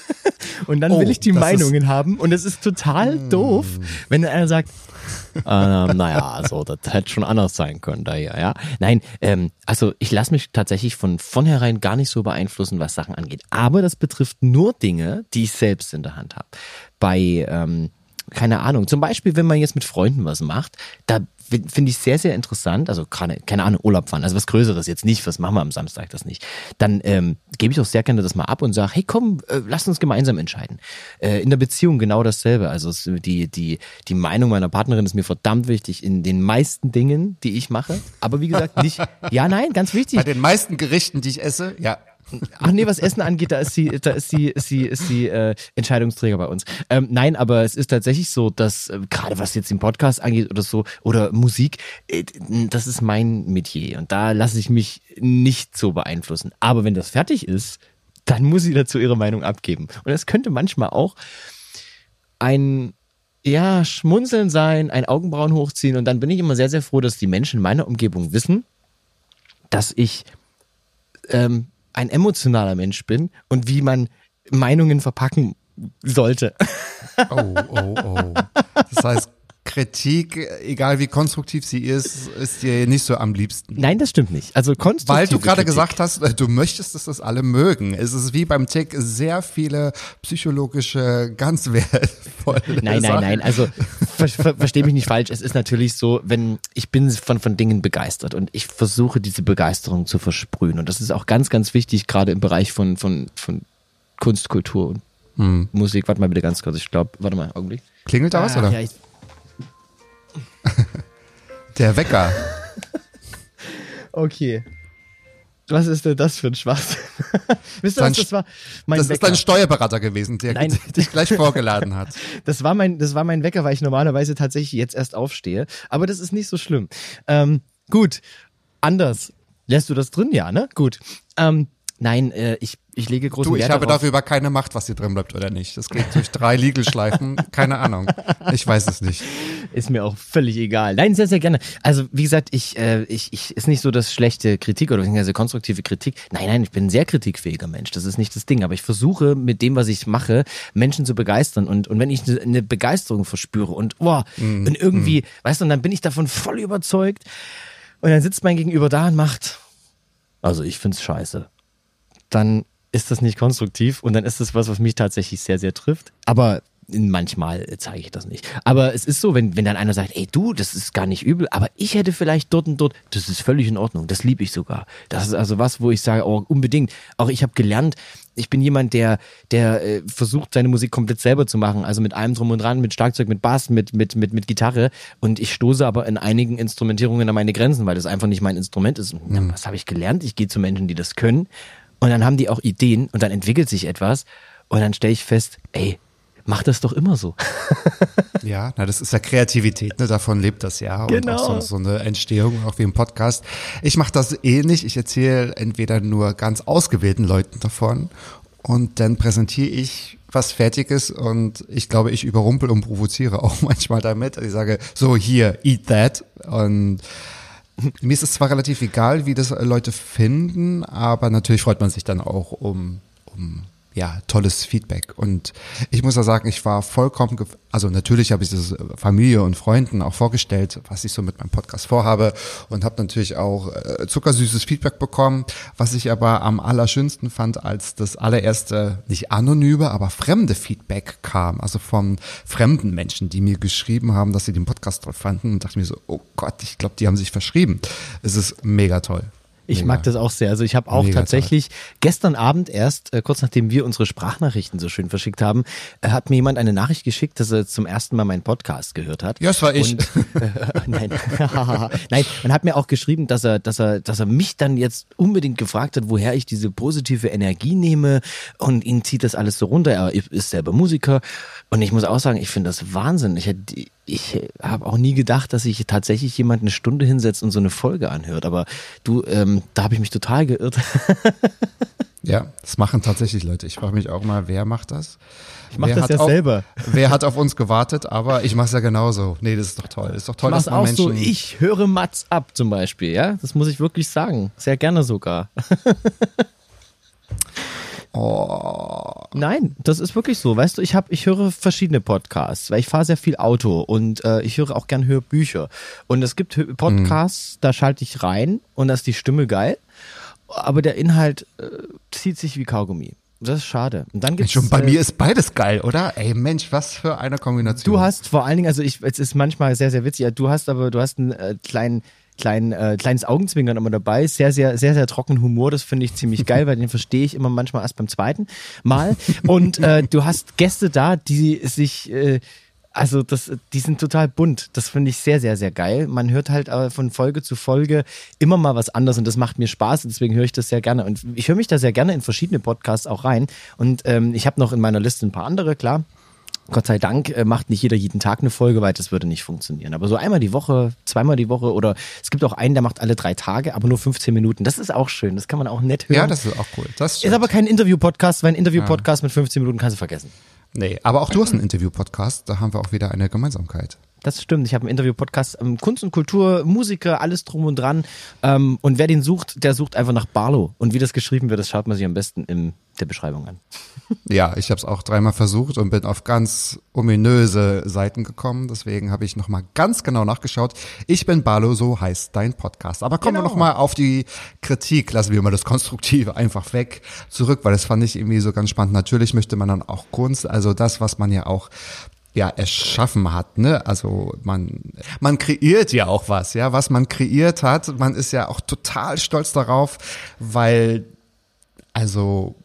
und dann Oh, will ich die Meinungen haben und es ist total doof, wenn einer sagt, ähm, naja, also das hätte schon anders sein können da hier, ja. Nein, ähm, also ich lasse mich tatsächlich von vornherein gar nicht so beeinflussen, was Sachen angeht. Aber das betrifft nur Dinge, die ich selbst in der Hand habe. Bei, ähm, keine Ahnung, zum Beispiel, wenn man jetzt mit Freunden was macht, da finde ich sehr, sehr interessant, also gerade, keine Ahnung, Urlaub fahren, also was Größeres jetzt nicht, was machen wir am Samstag, das nicht. Dann ähm, gebe ich auch sehr gerne das mal ab und sage, hey komm, äh, lass uns gemeinsam entscheiden. Äh, in der Beziehung genau dasselbe. Also es, die, die, die Meinung meiner Partnerin ist mir verdammt wichtig in den meisten Dingen, die ich mache. Aber wie gesagt, nicht, ja, nein, ganz wichtig. Bei den meisten Gerichten, die ich esse, ja. Ach nee, was Essen angeht, da ist sie, da ist sie, ist sie, ist sie äh, Entscheidungsträger bei uns. Ähm, nein, aber es ist tatsächlich so, dass äh, gerade was jetzt den Podcast angeht oder so oder Musik, äh, das ist mein Metier und da lasse ich mich nicht so beeinflussen. Aber wenn das fertig ist, dann muss sie dazu ihre Meinung abgeben. Und es könnte manchmal auch ein ja, Schmunzeln sein, ein Augenbrauen hochziehen und dann bin ich immer sehr, sehr froh, dass die Menschen in meiner Umgebung wissen, dass ich ähm, ein emotionaler Mensch bin und wie man Meinungen verpacken sollte. Oh, oh, oh. Das heißt, Kritik, egal wie konstruktiv sie ist, ist dir nicht so am liebsten. Nein, das stimmt nicht. Also konstruktive Weil du gerade gesagt hast, äh, du möchtest, dass das alle mögen. Es ist wie beim Tick sehr viele psychologische, ganz wertvolle Nein, nein, Sachen. nein. Also ver ver versteh mich nicht falsch. Es ist natürlich so, wenn ich bin von von Dingen begeistert und ich versuche diese Begeisterung zu versprühen und das ist auch ganz, ganz wichtig gerade im Bereich von von von Kunst, Kultur und Hm. Musik. Warte mal bitte ganz kurz. Ich glaube, warte mal, Augenblick. Klingelt da was, Ah, oder? Ja, ich, Der Wecker. okay. Was ist denn das für ein Schwachsinn? Wisst ihr was, das war mein Das ist Wecker. dein Steuerberater gewesen, der Nein. dich gleich vorgeladen hat. Das war mein, das war mein Wecker, weil ich normalerweise tatsächlich jetzt erst aufstehe. Aber das ist nicht so schlimm. Ähm, gut, anders. Lässt du das drin? Ja, ne? Gut. Ähm, nein, äh, ich, ich lege großen Du, ich Wert habe darauf. dafür keine Macht, was hier drin bleibt oder nicht. Das geht durch drei Legal-Schleifen. Keine Ahnung. Ich weiß es nicht. Ist mir auch völlig egal. Nein, sehr, sehr gerne. Also, wie gesagt, ich, äh, ich, ich ist nicht so das schlechte Kritik oder beziehungsweise konstruktive Kritik. Nein, nein, ich bin ein sehr kritikfähiger Mensch. Das ist nicht das Ding. Aber ich versuche mit dem, was ich mache, Menschen zu begeistern. Und, und wenn ich eine, eine Begeisterung verspüre und, oh, Mhm, und irgendwie, weißt du, und dann bin ich davon voll überzeugt. Und dann sitzt mein Gegenüber da und macht, also ich find's scheiße. Dann ist das nicht konstruktiv und dann ist das was, was mich tatsächlich sehr, sehr trifft. Aber manchmal zeige ich das nicht. Aber es ist so, wenn, wenn dann einer sagt, ey du, das ist gar nicht übel, aber ich hätte vielleicht dort und dort, das ist völlig in Ordnung, das liebe ich sogar. Das ist also was, wo ich sage, oh, unbedingt. Auch ich habe gelernt, ich bin jemand, der, der äh, versucht, seine Musik komplett selber zu machen. Also mit allem drum und dran, mit Schlagzeug, mit Bass, mit, mit, mit, mit Gitarre. Und ich stoße aber in einigen Instrumentierungen an meine Grenzen, weil das einfach nicht mein Instrument ist. Dann, was habe ich gelernt? Ich gehe zu Menschen, die das können. Und dann haben die auch Ideen und dann entwickelt sich etwas. Und dann stelle ich fest, ey, mach das doch immer so. Ja, na, das ist ja Kreativität, ne? davon lebt das ja. Und Genau. auch so, so eine Entstehung, auch wie im Podcast. Ich mache das ähnlich. Ich erzähle entweder nur ganz ausgewählten Leuten davon und dann präsentiere ich was Fertiges und ich glaube, ich überrumpel und provoziere auch manchmal damit. Ich sage, so hier, eat that. Und mir ist es zwar relativ egal, wie das Leute finden, aber natürlich freut man sich dann auch um, um ja, tolles Feedback. Und ich muss ja sagen, ich war vollkommen, also natürlich habe ich das Familie und Freunden auch vorgestellt, was ich so mit meinem Podcast vorhabe und habe natürlich auch äh, zuckersüßes Feedback bekommen, was ich aber am allerschönsten fand, als das allererste, nicht anonyme, aber fremde Feedback kam, also von fremden Menschen, die mir geschrieben haben, dass sie den Podcast toll fanden und dachte mir so, oh Gott, ich glaube, die haben sich verschrieben. Es ist mega toll. Ich Mega. mag das auch sehr. Also ich habe auch Mega tatsächlich gestern Abend erst, äh, kurz nachdem wir unsere Sprachnachrichten so schön verschickt haben, äh, hat mir jemand eine Nachricht geschickt, dass er zum ersten Mal meinen Podcast gehört hat. Ja, das war ich. Und, äh, nein, nein, man hat mir auch geschrieben, dass er, dass er, dass er mich dann jetzt unbedingt gefragt hat, woher ich diese positive Energie nehme und ihn zieht das alles so runter. Er ist selber Musiker und ich muss auch sagen, ich finde das Wahnsinn. Ich hätte ich habe auch nie gedacht, dass sich tatsächlich jemand eine Stunde hinsetzt und so eine Folge anhört. Aber du, ähm, da habe ich mich total geirrt. Ja, das machen tatsächlich Leute. Ich frage mich auch mal, wer macht das? Ich mach wer das hat ja auf, selber. Wer hat auf uns gewartet? Aber ich mache es ja genauso. Nee, das ist doch toll. Das ist doch toll, Ich dass man auch Menschen. so, ich höre Mats ab zum Beispiel, ja. Das muss ich wirklich sagen. Sehr gerne sogar. Oh. Nein, das ist wirklich so. Weißt du, ich habe, ich höre verschiedene Podcasts, weil ich fahre sehr viel Auto und äh, ich höre auch gern Hörbücher. Und es gibt Podcasts, da schalte ich rein und da ist die Stimme geil, aber der Inhalt äh, zieht sich wie Kaugummi. Das ist schade. Und dann gibt's Schon bei äh, mir ist beides geil, oder? Ey, Mensch, was für eine Kombination. Du hast vor allen Dingen, also ich, es ist manchmal sehr, sehr witzig. Du hast aber, du hast einen äh, kleinen, kleinen, äh, kleines Augenzwinkern immer dabei. Sehr, sehr, sehr, sehr trockenen Humor. Das finde ich ziemlich geil, weil den verstehe ich immer manchmal erst beim zweiten Mal. Und äh, du hast Gäste da, die sich äh, also das, die sind total bunt. Das finde ich sehr, sehr, sehr geil. Man hört halt von Folge zu Folge immer mal was anderes und das macht mir Spaß. Deswegen höre ich das sehr gerne. Und ich höre mich da sehr gerne in verschiedene Podcasts auch rein. Und ähm, ich habe noch in meiner Liste ein paar andere, klar. Gott sei Dank äh, macht nicht jeder jeden Tag eine Folge, weil das würde nicht funktionieren. Aber so einmal die Woche, zweimal die Woche oder es gibt auch einen, der macht alle drei Tage, aber nur 15 Minuten. Das ist auch schön. Das kann man auch nett hören. ja, das ist auch cool. Das ist aber kein Interview-Podcast, weil ein Interview-Podcast mit 15 Minuten kannst du vergessen. nee, aber auch du hast einen Interview-Podcast. Da haben wir auch wieder eine Gemeinsamkeit. Das stimmt. Ich habe einen Interview-Podcast, ähm, Kunst und Kultur, Musiker, alles drum und dran. Ähm, und wer den sucht, der sucht einfach nach Barlow. Und wie das geschrieben wird, das schaut man sich am besten in der Beschreibung an. Ja, ich habe es auch dreimal versucht und bin auf ganz ominöse Seiten gekommen. Deswegen habe ich nochmal ganz genau nachgeschaut. Ich bin Barlo, so heißt dein Podcast. Aber kommen wir Genau. nochmal auf die Kritik. Lassen wir mal das Konstruktive einfach weg zurück, weil das fand ich irgendwie so ganz spannend. Natürlich möchte man dann auch Kunst, also das, was man ja auch ja, erschaffen hat, ne? Also man, man kreiert ja auch was, ja, was man kreiert hat. Man ist ja auch total stolz darauf, weil also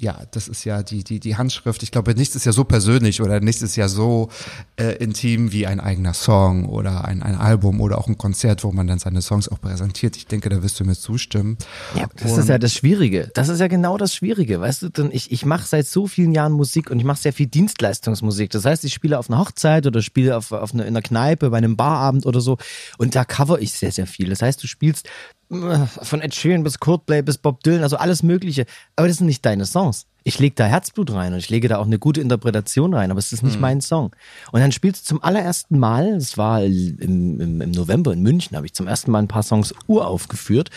ja, das ist ja die, die, die Handschrift. Ich glaube, nichts ist ja so persönlich oder nichts ist ja so äh, intim wie ein eigener Song oder ein, ein Album oder auch ein Konzert, wo man dann seine Songs auch präsentiert. Ich denke, da wirst du mir zustimmen. Ja, das ist ja das Schwierige. Das ist ja genau das Schwierige. Weißt du, denn ich, ich mache seit so vielen Jahren Musik und ich mache sehr viel Dienstleistungsmusik. Das heißt, ich spiele auf einer Hochzeit oder spiele auf, auf einer, in einer Kneipe, bei einem Barabend oder so. Und da cover ich sehr, sehr viel. Das heißt, du spielst von Ed Sheeran bis Coldplay bis Bob Dylan, also alles Mögliche. Aber das sind nicht deine Songs. Ich lege da Herzblut rein und ich lege da auch eine gute Interpretation rein, aber es ist nicht mein Song. Und dann spielst du zum allerersten Mal, das war im, im, im November in München, habe ich zum ersten Mal ein paar Songs uraufgeführt.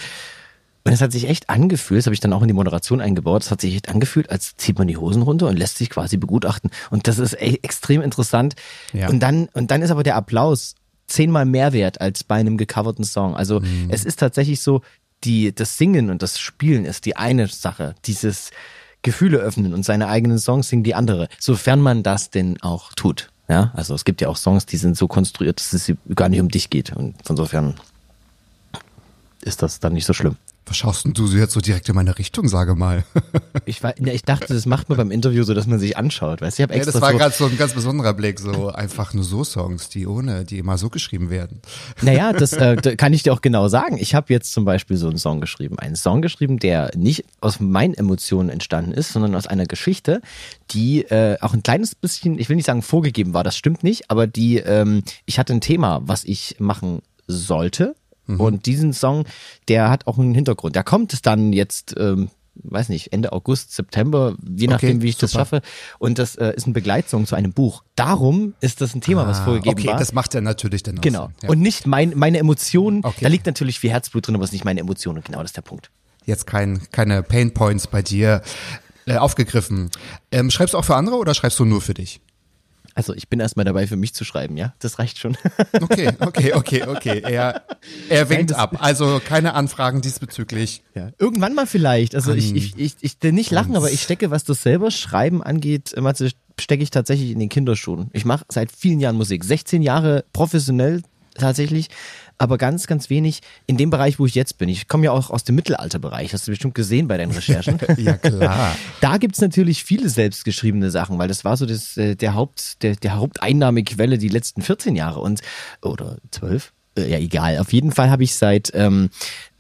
Und es hat sich echt angefühlt, das habe ich dann auch in die Moderation eingebaut, es hat sich echt angefühlt, als zieht man die Hosen runter und lässt sich quasi begutachten. Und das ist e extrem interessant. Ja. Und dann, und dann ist aber der Applaus zehnmal mehr wert als bei einem gecoverten Song. Also es ist tatsächlich so, die, das Singen und das Spielen ist die eine Sache. Dieses Gefühle öffnen und seine eigenen Songs singen die andere. Sofern man das denn auch tut. Ja, also es gibt ja auch Songs, die sind so konstruiert, dass es gar nicht um dich geht. Und insofern ist das dann nicht so schlimm. Was schaust denn du jetzt so direkt in meine Richtung, sage mal? Ich, war, ich dachte, das macht man beim Interview so, dass man sich anschaut. Weißt? du? Ich habe Ja, extra das war so, gerade so ein ganz besonderer Blick, so einfach nur so Songs, die ohne, die immer so geschrieben werden. Naja, das äh, kann ich dir auch genau sagen. Ich habe jetzt zum Beispiel so einen Song geschrieben. Einen Song geschrieben, der nicht aus meinen Emotionen entstanden ist, sondern aus einer Geschichte, die äh, auch ein kleines bisschen, ich will nicht sagen vorgegeben war, das stimmt nicht, aber die, ähm, ich hatte ein Thema, was ich machen sollte. Und diesen Song, der hat auch einen Hintergrund. Der kommt es dann jetzt, ähm, weiß nicht, Ende August, September, je nachdem, wie ich das super. schaffe. Und das äh, ist ein Begleitsong zu einem Buch. Darum ist das ein Thema, was vorgegeben okay, war. das macht ja natürlich dann auch Genau. Ja. Und nicht mein, meine Emotionen. Okay. Da liegt natürlich viel Herzblut drin, aber es ist nicht meine Emotionen. Und genau das ist der Punkt. Jetzt kein, keine Pain Points bei dir äh, aufgegriffen. Ähm, schreibst du auch für andere oder schreibst du nur für dich? Also ich bin erstmal dabei, für mich zu schreiben, ja. Das reicht schon. Okay, okay, okay, okay. Er, er winkt ab. Also keine Anfragen diesbezüglich. ja. Irgendwann mal vielleicht. Also ich, ich, ich, ich will nicht lachen, aber ich stecke, was das selber Schreiben angeht, Matze, stecke ich tatsächlich in den Kinderschuhen. Ich mache seit vielen Jahren Musik. 16 Jahre professionell tatsächlich, aber ganz, ganz wenig in dem Bereich, wo ich jetzt bin. Ich komme ja auch aus dem Mittelalterbereich, hast du bestimmt gesehen bei deinen Recherchen. Ja, klar. Da gibt's natürlich viele selbstgeschriebene Sachen, weil das war so das, äh, der, Haupt, der, der Haupteinnahmequelle die letzten 14 Jahre und oder 12. Äh, Ja, egal. Auf jeden Fall habe ich seit, ähm,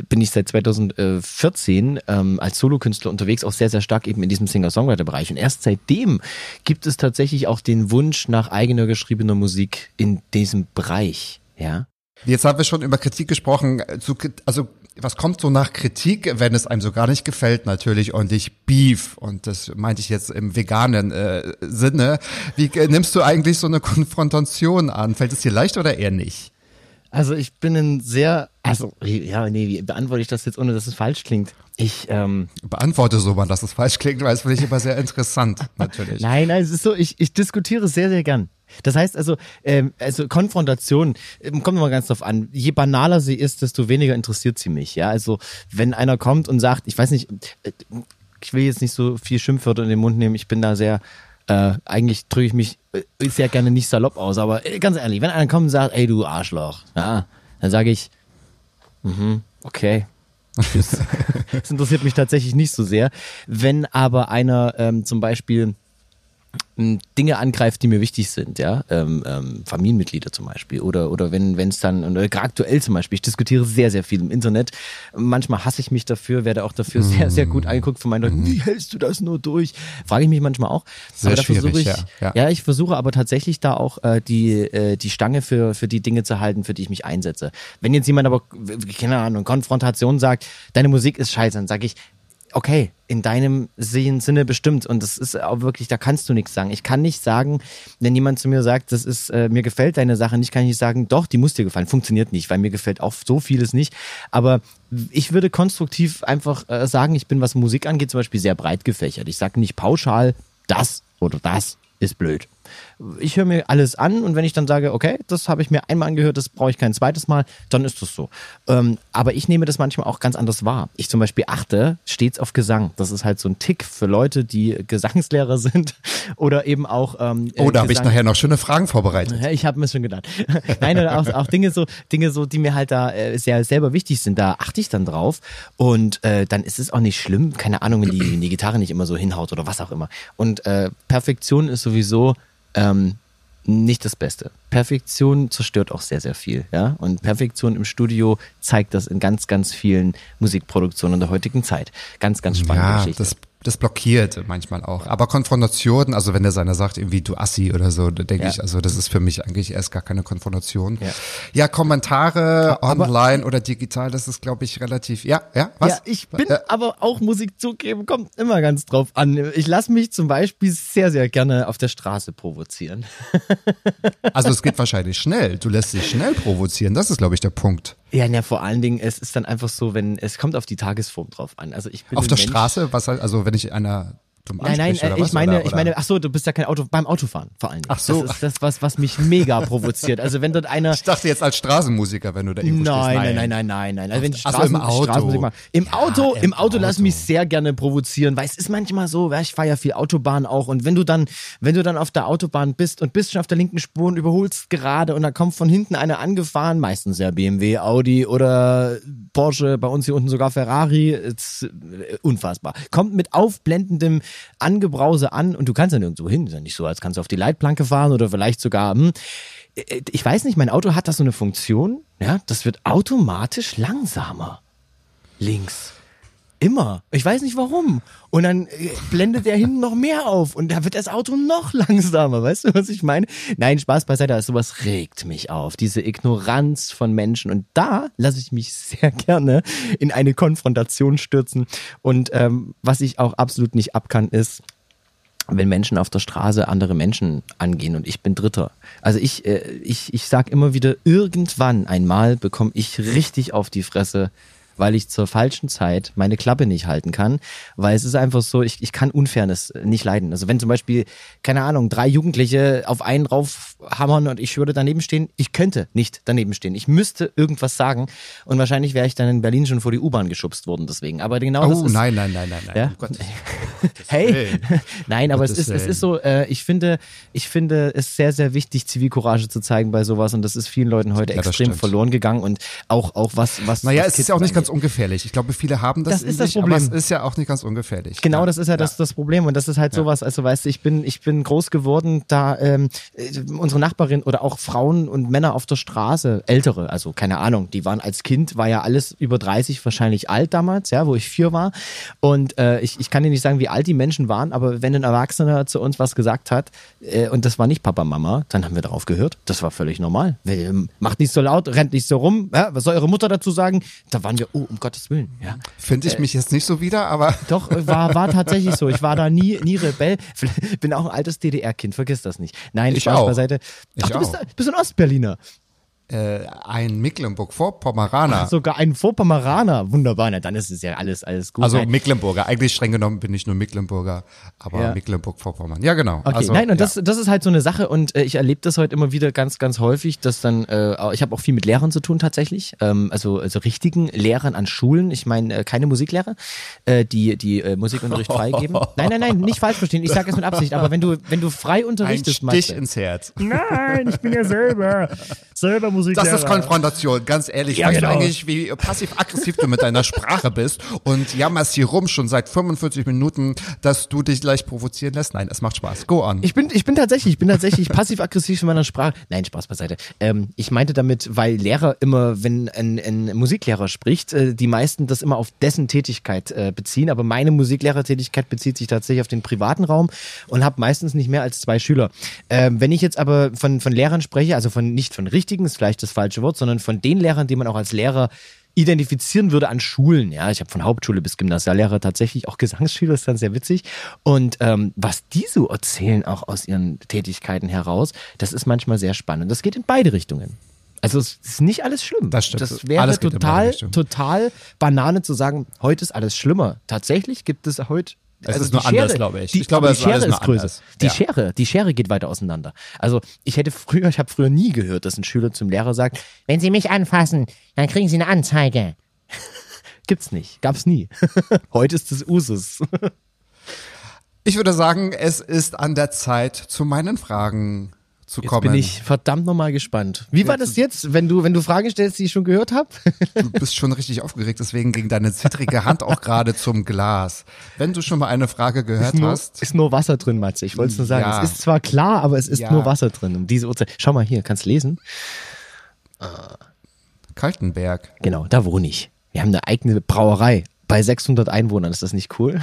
bin ich seit 2014 ähm, als Solokünstler unterwegs, auch sehr, sehr stark eben in diesem Singer-Songwriter-Bereich. Und erst seitdem gibt es tatsächlich auch den Wunsch nach eigener geschriebener Musik in diesem Bereich. Ja. Jetzt haben wir schon über Kritik gesprochen. Krit- also was kommt so nach Kritik, wenn es einem so gar nicht gefällt? Natürlich ordentlich Beef. Und das meinte ich jetzt im veganen äh, Sinne. Wie äh, nimmst du eigentlich so eine Konfrontation an? Fällt es dir leicht oder eher nicht? Also ich bin ein sehr, also ja, nee, wie beantworte ich das jetzt, ohne dass es falsch klingt? Ich, ähm, Beantworte so mal, dass es falsch klingt, weil es finde ich immer sehr interessant, natürlich. Nein, nein, es ist so, ich, ich diskutiere sehr, sehr gern. Das heißt also, ähm, also Konfrontation, ähm, kommt immer ganz drauf an. Je banaler sie ist, desto weniger interessiert sie mich. Ja, also wenn einer kommt und sagt, ich weiß nicht, äh, ich will jetzt nicht so viel Schimpfwörter in den Mund nehmen, ich bin da sehr, äh, eigentlich drücke ich mich äh, sehr gerne nicht salopp aus, aber äh, ganz ehrlich, wenn einer kommt und sagt, ey du Arschloch, ja, dann sage ich, mhm, okay. Das, interessiert mich tatsächlich nicht so sehr. Wenn aber einer ähm, zum Beispiel Dinge angreift, die mir wichtig sind, ja, ähm, ähm, Familienmitglieder zum Beispiel oder oder wenn wenn es dann oder gerade aktuell zum Beispiel, ich diskutiere sehr sehr viel im Internet. Manchmal hasse ich mich dafür, werde auch dafür sehr sehr gut angeguckt von meinen Leuten. Wie hältst du das nur durch? Frage ich mich manchmal auch. Sehr aber da versuche ich, ja, ja. ja, ich versuche aber tatsächlich da auch äh, die äh, die Stange für für die Dinge zu halten, für die ich mich einsetze. Wenn jetzt jemand aber keine Ahnung Konfrontation sagt, deine Musik ist scheiße, dann sage ich okay, in deinem Sinne bestimmt. Und das ist auch wirklich, da kannst du nichts sagen. Ich kann nicht sagen, wenn jemand zu mir sagt, das ist, äh, mir gefällt deine Sache nicht, kann ich nicht sagen, doch, die muss dir gefallen. Funktioniert nicht, weil mir gefällt auch so vieles nicht. Aber ich würde konstruktiv einfach äh, sagen, ich bin, was Musik angeht, zum Beispiel sehr breit gefächert. Ich sage nicht pauschal, das oder das ist blöd. Ich höre mir alles an und wenn ich dann sage, okay, das habe ich mir einmal angehört, das brauche ich kein zweites Mal, dann ist das so. Ähm, aber ich nehme das manchmal auch ganz anders wahr. Ich zum Beispiel achte stets auf Gesang. Das ist halt so ein Tick für Leute, die Gesangslehrer sind oder eben auch. Ähm, Oh, da habe ich nachher noch schöne Fragen vorbereitet. ich habe mir schon gedacht. Nein, oder auch, auch Dinge so, Dinge so, die mir halt da äh, sehr selber wichtig sind, da achte ich dann drauf. Und äh, dann ist es auch nicht schlimm, keine Ahnung, wenn die, wenn die Gitarre nicht immer so hinhaut oder was auch immer. Und äh, Perfektion ist sowieso ähm, nicht das Beste. Perfektion zerstört auch sehr, sehr viel, ja. Und Perfektion im Studio zeigt das in ganz, ganz vielen Musikproduktionen der heutigen Zeit. Ganz, ganz spannende Ja, Geschichte. das, das blockiert manchmal auch. Aber Konfrontationen, also wenn der seiner sagt, irgendwie du Assi oder so, da denke Ja. ich, also das ist für mich eigentlich erst gar keine Konfrontation. Ja. Ja, Kommentare Aber- online oder digital, das ist, glaube ich, relativ. Ja, ja, was? Ja, ich bin Äh, aber auch Musik zugeben, kommt immer ganz drauf an. Ich lasse mich zum Beispiel sehr, sehr gerne auf der Straße provozieren. also es geht wahrscheinlich schnell. Du lässt dich schnell provozieren. Das ist, glaube ich, der Punkt. Ja, ja, vor allen Dingen, es ist dann einfach so, wenn, es kommt auf die Tagesform drauf an. Also ich bin Auf der Mensch- Straße, was halt, also wenn ich einer dumm Nein, nein, anspreche äh, ich was, meine, oder, ich meine, ach so, du bist ja kein Auto, beim Autofahren vor allen Dingen. Ach so. Das ist das, was, was mich mega provoziert. Also wenn dort einer, Ich dachte jetzt als Straßenmusiker, wenn du da irgendwo Nein, stehst. nein, nein, nein, nein, nein. Also wenn ich Ach so, Straßen, im Auto. Mache. Im Ja, Auto, im im Auto lass Auto. mich sehr gerne provozieren, weil es ist manchmal so, ich fahre ja viel Autobahn auch und wenn du dann, wenn du dann auf der Autobahn bist und bist schon auf der linken Spur und überholst gerade und da kommt von hinten einer angefahren, meistens ja BMW, Audi oder Porsche, bei uns hier unten sogar Ferrari, ist, äh, unfassbar. Kommt mit aufblendendem Angebrause an und du kannst ja nirgendwo hin. Ist ja nicht so, als kannst du auf die Leitplanke fahren oder vielleicht sogar, hm, äh, ich weiß nicht, mein Auto hat da so eine Funktion, ja, das wird automatisch langsamer. Links. Immer. Ich weiß nicht warum. Und dann äh, blendet er hinten noch mehr auf und da wird das Auto noch langsamer. Weißt du, was ich meine? Nein, Spaß beiseite. Also sowas regt mich auf. Diese Ignoranz von Menschen. Und da lasse ich mich sehr gerne in eine Konfrontation stürzen. Und ähm, was ich auch absolut nicht abkann, ist, wenn Menschen auf der Straße andere Menschen angehen und ich bin Dritter. Also ich, äh, ich, ich sag immer wieder, irgendwann einmal bekomme ich richtig auf die Fresse, weil ich zur falschen Zeit meine Klappe nicht halten kann, weil es ist einfach so, ich, ich kann Unfairness nicht leiden. Also wenn zum Beispiel, keine Ahnung, drei Jugendliche auf einen draufhammern und ich würde daneben stehen, ich könnte nicht daneben stehen. Ich müsste irgendwas sagen und wahrscheinlich wäre ich dann in Berlin schon vor die U-Bahn geschubst worden deswegen. Aber genau das Oh, ist, nein, nein, nein, nein, nein. ja? Gottes hey, nein, aber es ist, es ist so, äh, ich finde, ich finde es sehr, sehr wichtig, Zivilcourage zu zeigen bei sowas und das ist vielen Leuten heute Ja, das extrem stimmt. verloren gegangen und auch, auch was, was. Naja, es ist ja auch nicht ganz ungefährlich. Ich glaube, viele haben das, Das ist das sich, aber es Problem. ist ja auch nicht ganz ungefährlich. Genau, Ja. das ist ja das, das Problem und das ist halt sowas, also weißt du, ich bin, ich bin groß geworden, da ähm, äh, unsere Nachbarin oder auch Frauen und Männer auf der Straße, ältere, also keine Ahnung, die waren als Kind, war ja alles über 30 wahrscheinlich alt damals, ja, wo ich vier war und äh, ich, ich kann dir nicht sagen, wie alt die Menschen waren, aber wenn ein Erwachsener zu uns was gesagt hat äh, und das war nicht Papa, Mama, dann haben wir darauf gehört. Das war völlig normal. Weil, Macht nicht so laut, rennt nicht so rum. Ja, was soll eure Mutter dazu sagen? Da waren wir, oh, um Gottes Willen. Ja. Finde ich mich jetzt nicht so wieder, aber Doch, äh, war, war tatsächlich so. Ich war da nie, nie Rebell. Bin auch ein altes DDR-Kind, vergiss das nicht. Nein, Ich Spaß auch. beiseite. Ich Ach, du bist, auch. bist ein Ostberliner. Äh, ein Mecklenburg-Vorpommeraner. Sogar ein Vorpommeraner. Wunderbar. Na, dann ist es ja alles, alles gut. Also Nein. Mecklenburger. Eigentlich streng genommen bin ich nur Mecklenburger, aber Ja. Mecklenburg-Vorpommern. Ja, genau. Okay, also, nein, und ja. das, das ist halt so eine Sache und äh, ich erlebe das heute immer wieder ganz, ganz häufig, dass dann, äh, ich habe auch viel mit Lehrern zu tun tatsächlich, ähm, also, also richtigen Lehrern an Schulen, ich meine äh, keine Musiklehrer, äh, die, die äh, Musikunterricht freigeben. Nein, nein, nein, nicht falsch verstehen, ich sage es mit Absicht, aber wenn du, wenn du frei ein unterrichtest, Stich Matze- ins Herz. Nein, ich bin ja selber, selber Musiklehrer. Das ist Konfrontation, ganz ehrlich. Ja, weißt genau. du eigentlich, wie passiv-aggressiv du mit deiner Sprache bist und jammerst hier rum schon seit 45 Minuten, dass du dich gleich provozieren lässt? Nein, es macht Spaß. Go on. Ich bin, ich bin tatsächlich, ich bin tatsächlich passiv-aggressiv in meiner Sprache. Nein, Spaß beiseite. Ähm, ich meinte damit, weil Lehrer immer, wenn ein, ein Musiklehrer spricht, äh, die meisten das immer auf dessen Tätigkeit äh, beziehen, aber meine Musiklehrertätigkeit bezieht sich tatsächlich auf den privaten Raum und habe meistens nicht mehr als zwei Schüler. Ähm, wenn ich jetzt aber von, von Lehrern spreche, also von nicht von richtigen, ist vielleicht das falsche Wort, sondern von den Lehrern, die man auch als Lehrer identifizieren würde an Schulen. Ja, ich habe von Hauptschule bis Gymnasiallehrer tatsächlich auch Gesangsschüler, ist dann sehr witzig. Und ähm, was die so erzählen, auch aus ihren Tätigkeiten heraus, das ist manchmal sehr spannend. Das geht in beide Richtungen. Also es ist nicht alles schlimm. Das stimmt. Das wäre Alles total, total Banane zu sagen, heute ist alles schlimmer. Tatsächlich gibt es heute. Es ist die nur anders, glaube ich. Die, Ich glaube, die ist alles Schere nur ist größer. anders. Die Ja. Schere, die Schere geht weiter auseinander. Also ich hätte früher, ich habe früher nie gehört, dass ein Schüler zum Lehrer sagt, Wenn Sie mich anfassen, dann kriegen Sie eine Anzeige. gibt's nicht, gab's nie. heute ist es Usus. Ich würde sagen, es ist an der Zeit, zu meinen Fragen zu Jetzt kommen. bin ich verdammt nochmal gespannt. Wie war das jetzt, wenn du, wenn du Fragen stellst, die ich schon gehört habe? Du bist schon richtig aufgeregt, deswegen ging deine zittrige Hand auch gerade zum Glas. Wenn du schon mal eine Frage gehört nur, hast, ist nur Wasser drin, Matze. Ich wollte es nur sagen. Ja. Es ist zwar klar, aber es ist Ja. nur Wasser drin um diese Uhrzeit. Schau mal hier, kannst lesen? Kaltenberg. Genau, da wohne ich. Wir haben eine eigene Brauerei. Bei 600 Einwohnern, ist das nicht cool?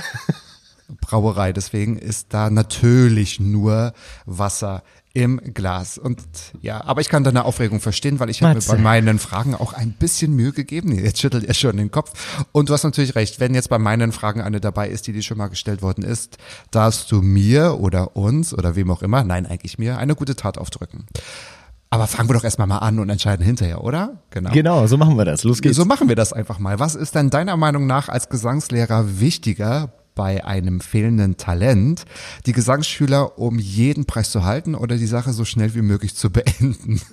Brauerei, deswegen ist da natürlich nur Wasser im Glas. Und ja, aber ich kann deine Aufregung verstehen, weil ich habe mir bei meinen Fragen auch ein bisschen Mühe gegeben. Jetzt schüttelt er schon den Kopf. Und du hast natürlich recht, wenn jetzt bei meinen Fragen eine dabei ist, die dir schon mal gestellt worden ist, darfst du mir oder uns oder wem auch immer, nein, eigentlich mir, eine gute Tat aufdrücken. Aber fangen wir doch erstmal mal an und entscheiden hinterher, oder? Genau. Genau, so machen wir das. Los geht's. So machen wir das einfach mal. Was ist denn deiner Meinung nach als Gesangslehrer wichtiger bei einem fehlenden Talent, die Gesangsschüler um jeden Preis zu halten oder die Sache so schnell wie möglich zu beenden?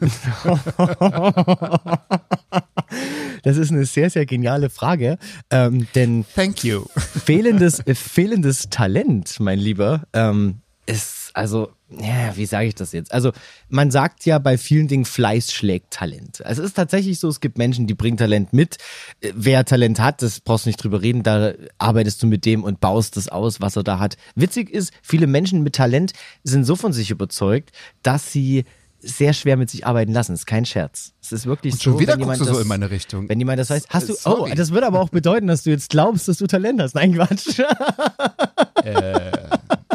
Das ist eine sehr, sehr geniale Frage. Ähm, denn Thank you. fehlendes, fehlendes Talent, mein Lieber, ähm, ist, also, ja, wie sage ich das jetzt? Also, man sagt ja bei vielen Dingen, Fleiß schlägt Talent. Also, es ist tatsächlich so, es gibt Menschen, die bringen Talent mit. Äh, Wer Talent hat, das brauchst du nicht drüber reden, da arbeitest du mit dem und baust das aus, was er da hat. Witzig ist, viele Menschen mit Talent sind so von sich überzeugt, dass sie sehr schwer mit sich arbeiten lassen. Das ist kein Scherz. Es ist wirklich Und schon so, wieder wenn jemand guckst du so das, in meine Richtung. Wenn jemand das weiß, hast du, oh, Sorry. das würde aber auch bedeuten, dass du jetzt glaubst, dass du Talent hast. Nein, Quatsch.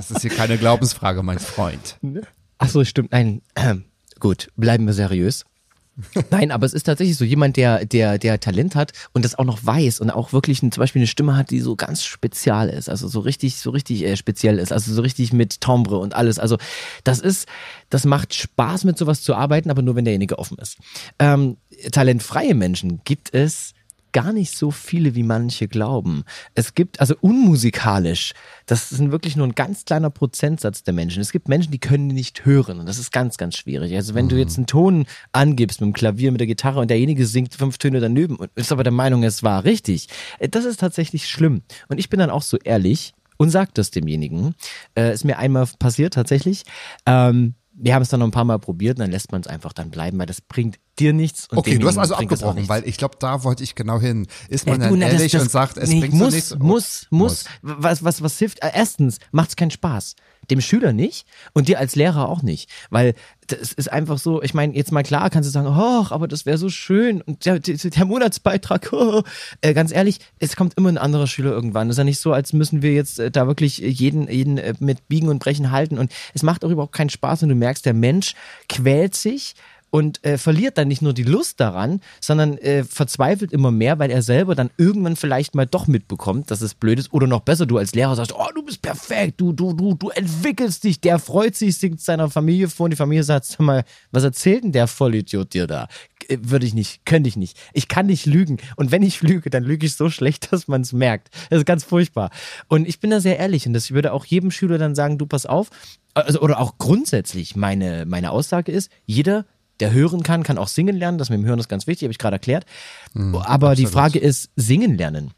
Das ist hier keine Glaubensfrage, mein Freund. Ach so, stimmt. Nein, ähm, gut, bleiben wir seriös. Nein, aber es ist tatsächlich so jemand, der, der, der Talent hat und das auch noch weiß und auch wirklich ein, zum Beispiel eine Stimme hat, die so ganz spezial ist, also so richtig, so richtig äh, speziell ist, also so richtig mit Timbre und alles. Also das ist, das macht Spaß, mit sowas zu arbeiten, aber nur wenn derjenige offen ist. Ähm, talentfreie Menschen gibt es gar nicht so viele, wie manche glauben. Es gibt, also unmusikalisch, das sind wirklich nur ein ganz kleiner Prozentsatz der Menschen. Es gibt Menschen, die können nicht hören und das ist ganz, ganz schwierig. Also wenn du jetzt einen Ton angibst mit dem Klavier, mit der Gitarre und derjenige singt fünf Töne daneben und ist aber der Meinung, es war richtig, äh, das ist tatsächlich schlimm. Und ich bin dann auch so ehrlich und sag das demjenigen. Äh, ist mir einmal passiert tatsächlich. Ähm, wir haben es dann noch ein paar Mal probiert und dann lässt man es einfach dann bleiben, weil das bringt dir nichts. Und Okay, du hast also abgebrochen, weil ich glaube, da wollte ich genau hin. Ist man du, dann na, das- ehrlich das- und sagt, es nee, bringt muss, so nichts? muss, muss, Was, was, was hilft? Äh, Erstens macht es keinen Spaß. dem Schüler nicht und dir als Lehrer auch nicht. Weil das ist einfach so, ich meine, jetzt mal klar kannst du sagen, oh, aber das wäre so schön und der, der, der Monatsbeitrag, oh. äh, ganz ehrlich, es kommt immer ein anderer Schüler irgendwann. Das ist ja nicht so, als müssen wir jetzt äh, da wirklich jeden, jeden äh, mit Biegen und Brechen halten und es macht auch überhaupt keinen Spaß und du merkst, der Mensch quält sich und äh, verliert dann nicht nur die Lust daran, sondern äh, verzweifelt immer mehr, weil er selber dann irgendwann vielleicht mal doch mitbekommt, dass es blöd ist. Oder noch besser, du als Lehrer sagst, oh, du bist perfekt, du, du, du, du entwickelst dich, der freut sich, singt seiner Familie vor und die Familie sagt, sag mal, was erzählt denn der Vollidiot dir da? Äh, Würde ich nicht, könnte ich nicht. Ich kann nicht lügen. Und wenn ich lüge, dann lüge ich so schlecht, dass man es merkt. Das ist ganz furchtbar. Und ich bin da sehr ehrlich und das würde auch jedem Schüler dann sagen, du pass auf. Also, oder auch grundsätzlich, meine, meine Aussage ist, jeder der hören kann, kann auch singen lernen. Das mit dem Hören ist ganz wichtig, habe ich gerade erklärt. Aber die Frage ist, singen lernen.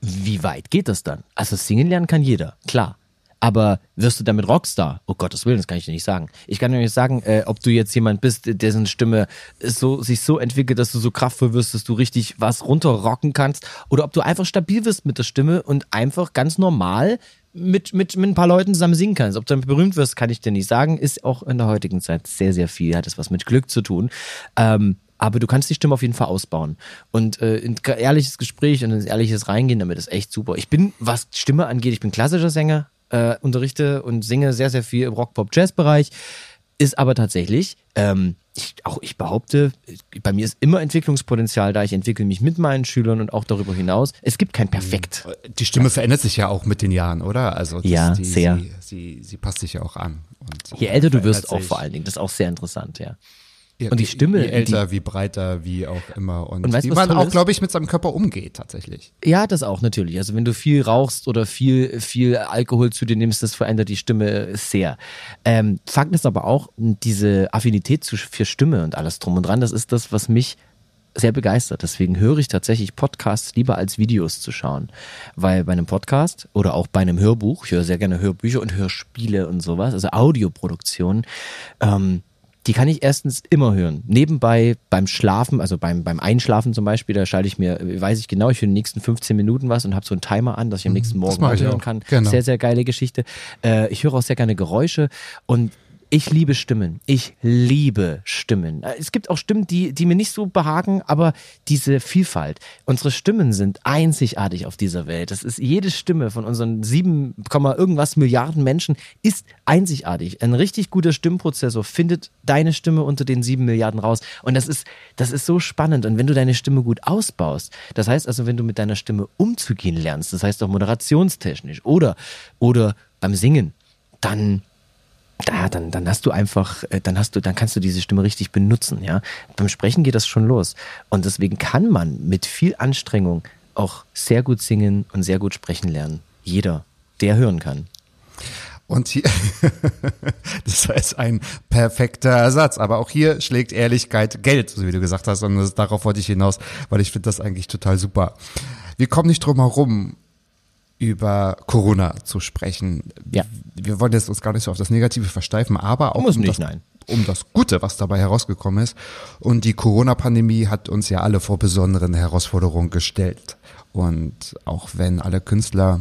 Wie weit geht das dann? Also singen lernen kann jeder, klar. Aber wirst du damit Rockstar? Oh Gottes Willen, das kann ich dir nicht sagen. Ich kann dir nicht sagen, äh, ob du jetzt jemand bist, dessen Stimme so, sich so entwickelt, dass du so kraftvoll wirst, dass du richtig was runterrocken kannst. Oder ob du einfach stabil wirst mit der Stimme und einfach ganz normal mit, mit, mit ein paar Leuten zusammen singen kannst. Ob du damit berühmt wirst, kann ich dir nicht sagen. Ist auch in der heutigen Zeit sehr, sehr viel. Hat es was mit Glück zu tun. Ähm, aber du kannst die Stimme auf jeden Fall ausbauen. Und äh, ein ehrliches Gespräch und ein ehrliches Reingehen damit ist echt super. Ich bin, was Stimme angeht, ich bin klassischer Sänger, äh, unterrichte und singe sehr, sehr viel im Rock-Pop-Jazz-Bereich. Ist aber tatsächlich, ähm, ich, auch ich behaupte, bei mir ist immer Entwicklungspotenzial da. Ich entwickle mich mit meinen Schülern und auch darüber hinaus. Es gibt kein Perfekt. Die Stimme verändert sich ja auch mit den Jahren, oder? Also das, Ja, die, sehr. Sie, sie, sie passt sich ja auch an. Und Je älter du wirst, auch vor allen Dingen. Das ist auch sehr interessant, ja. Ja, Und die Stimme, Wie älter, wie breiter, wie auch immer. Und, Und weißt wie man auch, glaube ich, mit seinem Körper umgeht, tatsächlich. Ja, das auch natürlich. Also wenn du viel rauchst oder viel, viel Alkohol zu dir nimmst, das verändert die Stimme sehr. Ähm, Fakt ist aber auch, diese Affinität zu, für Stimme und alles drum und dran, das ist das, was mich sehr begeistert. Deswegen höre ich tatsächlich Podcasts lieber als Videos zu schauen. Weil bei einem Podcast oder auch bei einem Hörbuch, ich höre sehr gerne Hörbücher und Hörspiele und sowas, also Audioproduktionen, ähm, die kann ich erstens immer hören. Nebenbei beim Schlafen, also beim, beim Einschlafen zum Beispiel, da schalte ich mir, weiß ich genau, ich für die nächsten 15 Minuten was und habe so einen Timer an, dass ich am nächsten Morgen hören auch. kann. Genau. Sehr, sehr geile Geschichte. Äh, ich höre auch sehr gerne Geräusche und ich liebe Stimmen. Ich liebe Stimmen. Äh, Es gibt auch Stimmen, die, die mir nicht so behagen, aber diese Vielfalt. Unsere Stimmen sind einzigartig auf dieser Welt. Das ist jede Stimme von unseren 7, irgendwas Milliarden Menschen ist einzigartig. Ein richtig guter Stimmprozessor findet deine Stimme unter den 7 Milliarden raus. Und das ist, das ist so spannend. Und wenn du deine Stimme gut ausbaust, das heißt also, wenn du mit deiner Stimme umzugehen lernst, das heißt auch moderationstechnisch oder, oder beim Singen, dann da, dann, dann hast du einfach, äh, dann hast du, dann kannst du diese Stimme richtig benutzen, ja. Beim Sprechen geht das schon los. Und deswegen kann man mit viel Anstrengung auch sehr gut singen und sehr gut sprechen lernen. Jeder, der hören kann. Und hier, das jetzt ein perfekter Ersatz. Aber auch hier schlägt Ehrlichkeit Geld, so wie du gesagt hast. Und darauf wollte ich hinaus, weil ich finde das eigentlich total super. Wir kommen nicht drum herum, über Corona zu sprechen. Ja. Wir wollen jetzt uns gar nicht so auf das Negative versteifen, aber auch Muss um, nicht, das, nein. um das Gute, was dabei herausgekommen ist. Und die Corona-Pandemie hat uns ja alle vor besonderen Herausforderungen gestellt. Und auch wenn alle Künstler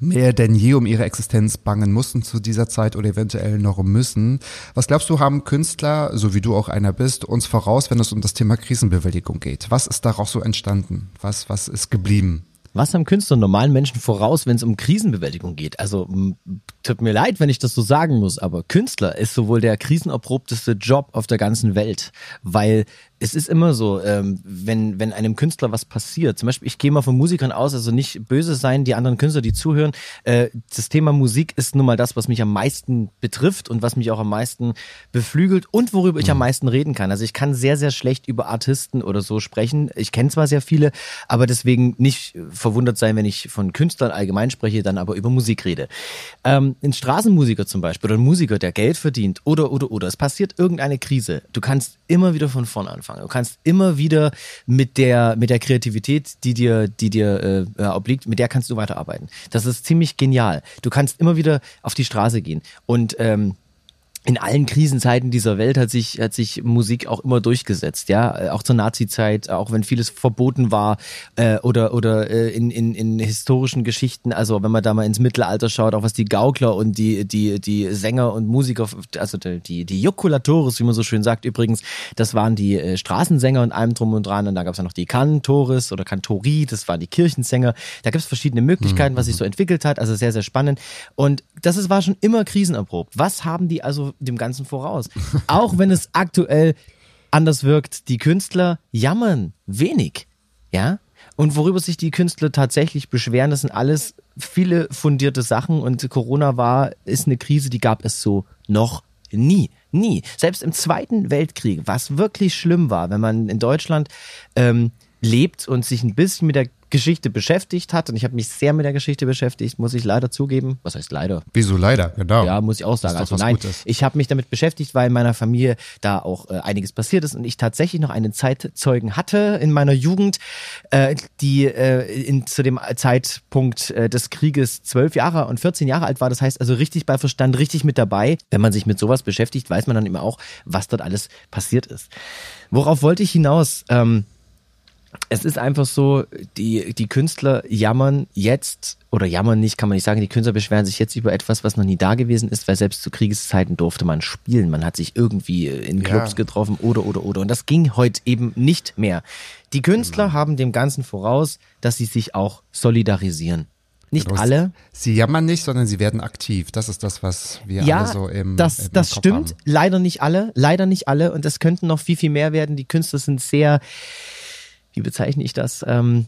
mehr denn je um ihre Existenz bangen mussten zu dieser Zeit oder eventuell noch müssen. Was glaubst du, haben Künstler, so wie du auch einer bist, uns voraus, wenn es um das Thema Krisenbewältigung geht? Was ist daraus so entstanden? Was, was ist geblieben? Was haben Künstler normalen Menschen voraus, wenn es um Krisenbewältigung geht? Also tut mir leid, wenn ich das so sagen muss, aber Künstler ist sowohl der krisenerprobteste Job auf der ganzen Welt, weil es ist immer so, ähm, wenn, wenn einem Künstler was passiert, zum Beispiel, ich gehe mal von Musikern aus, also nicht böse sein, die anderen Künstler, die zuhören, äh, das Thema Musik ist nun mal das, was mich am meisten betrifft und was mich auch am meisten beflügelt und worüber ich am meisten reden kann. Also ich kann sehr, sehr schlecht über Artisten oder so sprechen. Ich kenne zwar sehr viele, aber deswegen nicht verwundert sein, wenn ich von Künstlern allgemein spreche, dann aber über Musik rede. Ähm, ein Straßenmusiker zum Beispiel oder ein Musiker, der Geld verdient oder, oder, oder, es passiert irgendeine Krise. Du kannst immer wieder von vorne anfangen. Du kannst immer wieder mit der, mit der Kreativität, die dir, die dir äh, obliegt, mit der kannst du weiterarbeiten. Das ist ziemlich genial. Du kannst immer wieder auf die Straße gehen und ähm, in allen Krisenzeiten dieser Welt hat sich, hat sich Musik auch immer durchgesetzt, ja. Auch zur Nazi-Zeit, auch wenn vieles verboten war äh, oder, oder äh, in, in, in historischen Geschichten, also wenn man da mal ins Mittelalter schaut, auch was die Gaukler und die, die, die Sänger und Musiker, also die, die Joculatores, wie man so schön sagt, übrigens, das waren die äh, Straßensänger und allem drum und dran. Und da gab es ja noch die Kantores oder Kantori, das waren die Kirchensänger. Da gibt es verschiedene Möglichkeiten, was sich so entwickelt hat, also sehr, sehr spannend. Und das ist, war schon immer krisenerprobt. Was haben die also dem Ganzen voraus? Auch wenn es aktuell anders wirkt, die Künstler jammern wenig, ja? Und worüber sich die Künstler tatsächlich beschweren, das sind alles viele fundierte Sachen und Corona war, ist eine Krise, die gab es so noch nie. Nie. Selbst im Zweiten Weltkrieg, was wirklich schlimm war, wenn man in Deutschland ähm, lebt und sich ein bisschen mit der Geschichte beschäftigt hat, und ich habe mich sehr mit der Geschichte beschäftigt, muss ich leider zugeben. Was heißt leider? Wieso leider? Genau. Ja, muss ich auch sagen. Also was nein, Gutes. ich habe mich damit beschäftigt, weil in meiner Familie da auch äh, einiges passiert ist und ich tatsächlich noch einen Zeitzeugen hatte in meiner Jugend, äh, die äh, in, zu dem Zeitpunkt äh, des Krieges zwölf Jahre und 14 Jahre alt war. Das heißt also richtig bei Verstand, richtig mit dabei. Wenn man sich mit sowas beschäftigt, weiß man dann immer auch, was dort alles passiert ist. Worauf wollte ich hinaus? Ähm, es ist einfach so, die, die Künstler jammern jetzt, oder jammern nicht, kann man nicht sagen, die Künstler beschweren sich jetzt über etwas, was noch nie da gewesen ist, weil selbst zu Kriegszeiten durfte man spielen. Man hat sich irgendwie in Clubs Ja. getroffen oder, oder, oder. Und das ging heute eben nicht mehr. Die Künstler haben dem Ganzen voraus, dass sie sich auch solidarisieren. Nicht Genau, alle, Sie jammern nicht, sondern sie werden aktiv. Das ist das, was wir ja, alle so im das, im das Kopf stimmt. Haben. Leider nicht alle, leider nicht alle. Und es könnten noch viel, viel mehr werden. Die Künstler sind sehr, wie bezeichne ich das? Ähm,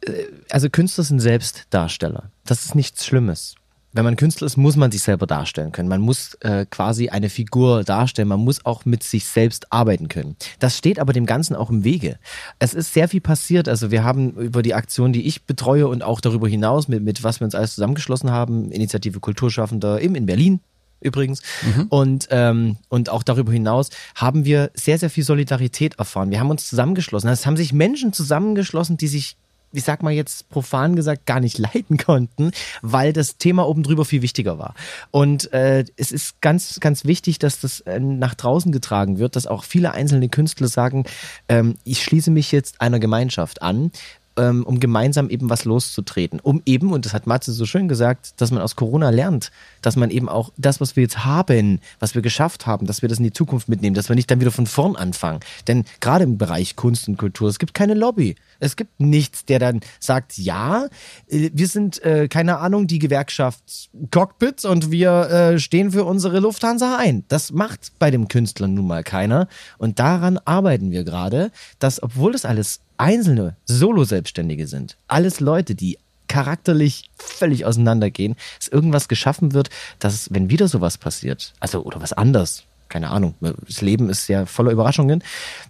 äh, also Künstler sind Selbstdarsteller. Das ist nichts Schlimmes. Wenn man Künstler ist, muss man sich selber darstellen können. Man muss äh, quasi eine Figur darstellen. Man muss auch mit sich selbst arbeiten können. Das steht aber dem Ganzen auch im Wege. Es ist sehr viel passiert. Also wir haben über die Aktion, die ich betreue und auch darüber hinaus, mit, mit was wir uns alles zusammengeschlossen haben, Initiative Kulturschaffender eben in Berlin, übrigens. Und, ähm, und auch darüber hinaus haben wir sehr, sehr viel Solidarität erfahren. Wir haben uns zusammengeschlossen. Es haben sich Menschen zusammengeschlossen, die sich, ich sag mal jetzt profan gesagt, gar nicht leiden konnten, weil das Thema oben drüber viel wichtiger war. Und äh, es ist ganz, ganz wichtig, dass das äh, nach draußen getragen wird, dass auch viele einzelne Künstler sagen, ähm, ich schließe mich jetzt einer Gemeinschaft an, ähm, um gemeinsam eben was loszutreten. Um eben, und das hat Matze so schön gesagt, dass man aus Corona lernt, dass man eben auch das, was wir jetzt haben, was wir geschafft haben, dass wir das in die Zukunft mitnehmen, dass wir nicht dann wieder von vorn anfangen. Denn gerade im Bereich Kunst und Kultur, es gibt keine Lobby. Es gibt nichts, der dann sagt, ja, äh, wir sind, äh, keine Ahnung, die Gewerkschaft Cockpit und wir äh, stehen für unsere Lufthansa ein. Das macht bei dem Künstler nun mal keiner. Und daran arbeiten wir gerade, dass, obwohl das alles einzelne Solo-Selbstständige sind, alles Leute, die charakterlich völlig auseinandergehen, dass irgendwas geschaffen wird, dass, wenn wieder sowas passiert, also oder was anders, keine Ahnung, das Leben ist ja voller Überraschungen,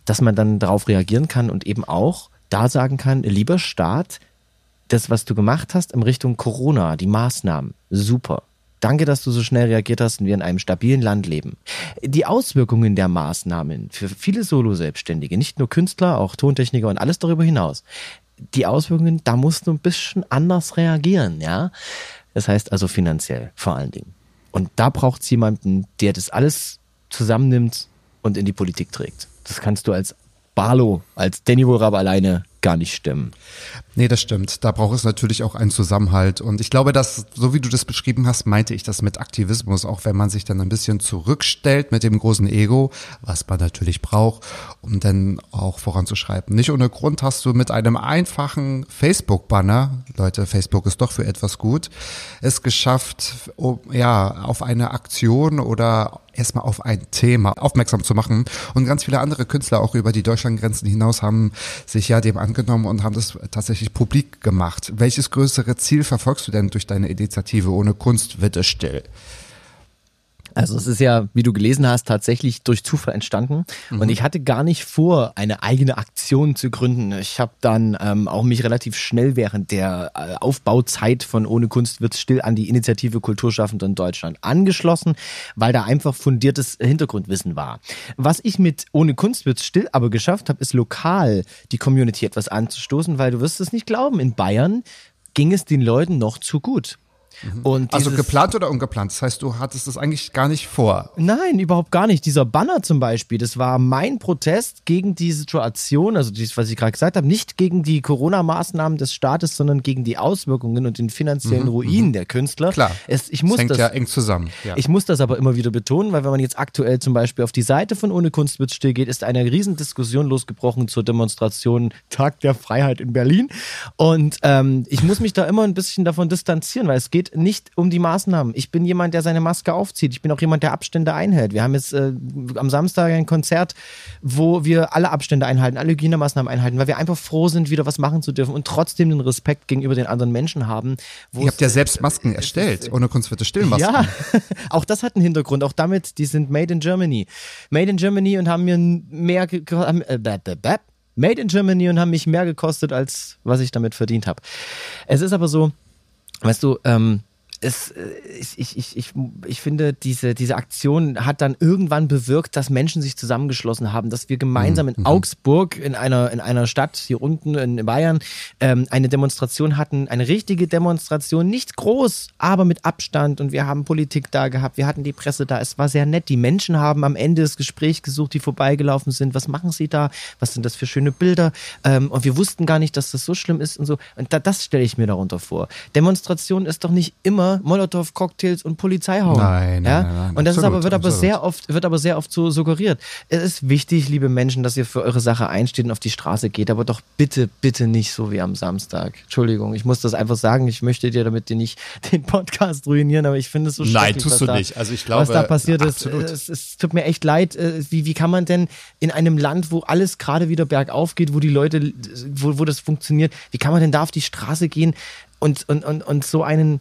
dass man dann darauf reagieren kann und eben auch da sagen kann, lieber Staat, das, was du gemacht hast in Richtung Corona, die Maßnahmen, super. Danke, dass du so schnell reagiert hast und wir in einem stabilen Land leben. Die Auswirkungen der Maßnahmen für viele Solo-Selbstständige, nicht nur Künstler, auch Tontechniker und alles darüber hinaus, die Auswirkungen, da musst du ein bisschen anders reagieren, ja. Das heißt also finanziell vor allen Dingen. Und da braucht es jemanden, der das alles zusammennimmt und in die Politik trägt. Das kannst du als Barlo, als Danny Wohlrab alleine gar nicht stemmen. Nee, das stimmt. Da braucht es natürlich auch einen Zusammenhalt. Und ich glaube, dass, so wie du das beschrieben hast, meinte ich das mit Aktivismus, auch wenn man sich dann ein bisschen zurückstellt mit dem großen Ego, was man natürlich braucht, um dann auch voranzuschreiten. Nicht ohne Grund hast du mit einem einfachen Facebook-Banner, Leute, Facebook ist doch für etwas gut, es geschafft, um, ja, auf eine Aktion oder erstmal auf ein Thema aufmerksam zu machen. Und ganz viele andere Künstler auch über die Deutschlandgrenzen hinaus haben sich ja dem angenommen und haben das tatsächlich publik gemacht. Welches größere Ziel verfolgst du denn durch deine Initiative ohne Kunst wird es still? Also es ist ja, wie du gelesen hast, tatsächlich durch Zufall entstanden. Und ich hatte gar nicht vor, eine eigene Aktion zu gründen. Ich habe dann ähm, auch mich relativ schnell während der äh, Aufbauzeit von Ohne Kunst wird's still an die Initiative Kulturschaffende in Deutschland angeschlossen, weil da einfach fundiertes Hintergrundwissen war. Was ich mit Ohne Kunst wird's still aber geschafft habe, ist lokal die Community etwas anzustoßen, weil du wirst es nicht glauben, in Bayern ging es den Leuten noch zu gut. Und Also geplant oder ungeplant? Das heißt, du hattest das eigentlich gar nicht vor. Nein, überhaupt gar nicht. Dieser Banner zum Beispiel, das war mein Protest gegen die Situation, also dies, was ich gerade gesagt habe, nicht gegen die Corona-Maßnahmen des Staates, sondern gegen die Auswirkungen und den finanziellen Ruin der Künstler. Mhm, Klar. Es, ich muss das hängt das, ja eng zusammen. Ja. Ich muss das aber immer wieder betonen, weil wenn man jetzt aktuell zum Beispiel auf die Seite von Ohne Kunst wird still geht, ist eine Riesendiskussion losgebrochen zur Demonstration Tag der Freiheit in Berlin. Und ähm, ich muss mich da immer ein bisschen davon distanzieren, weil es geht nicht um die Maßnahmen. Ich bin jemand, der seine Maske aufzieht. Ich bin auch jemand, der Abstände einhält. Wir haben jetzt äh, am Samstag ein Konzert, wo wir alle Abstände einhalten, alle Hygienemaßnahmen einhalten, weil wir einfach froh sind, wieder was machen zu dürfen und trotzdem den Respekt gegenüber den anderen Menschen haben. Ihr habt ja selbst Masken erstellt. Ohne Kunst wird es Stillmasken. ja, auch das hat einen Hintergrund. Auch damit, die sind made in Germany. Made in Germany und haben mir mehr haben, äh, bäh, bäh, bäh. Made in Germany und haben mich mehr gekostet, als was ich damit verdient habe. Es ist aber so, weißt du, ähm, es, äh, ich, ich, ich, ich, ich finde, diese, diese Aktion hat dann irgendwann bewirkt, dass Menschen sich zusammengeschlossen haben, dass wir gemeinsam in Augsburg, in einer, in einer Stadt hier unten in Bayern, ähm, eine Demonstration hatten, eine richtige Demonstration, nicht groß, aber mit Abstand. Und wir haben Politik da gehabt, wir hatten die Presse da, es war sehr nett. Die Menschen haben am Ende das Gespräch gesucht, die vorbeigelaufen sind, was machen sie da, was sind das für schöne Bilder? Ähm, und wir wussten gar nicht, dass das so schlimm ist und so. Und da, das stelle ich mir darunter vor. Demonstration ist doch nicht immer Molotow-Cocktails und Polizei hauen. Nein, nein, ja? nein, nein, Und das ist aber, wird aber sehr oft, wird aber sehr oft so suggeriert. Es ist wichtig, liebe Menschen, dass ihr für eure Sache einsteht und auf die Straße geht, aber doch bitte, bitte nicht so wie am Samstag. Entschuldigung, ich muss das einfach sagen. Ich möchte dir damit nicht den Podcast ruinieren, aber ich finde es so Nein, schrecklich, tust du da, nicht. Also ich glaube, was da passiert ist. absolut. Es, es tut mir echt leid. Äh, Wie, wie kann man denn in einem Land, wo alles gerade wieder bergauf geht, wo die Leute, wo, wo das funktioniert, wie kann man denn da auf die Straße gehen und, und, und, und so einen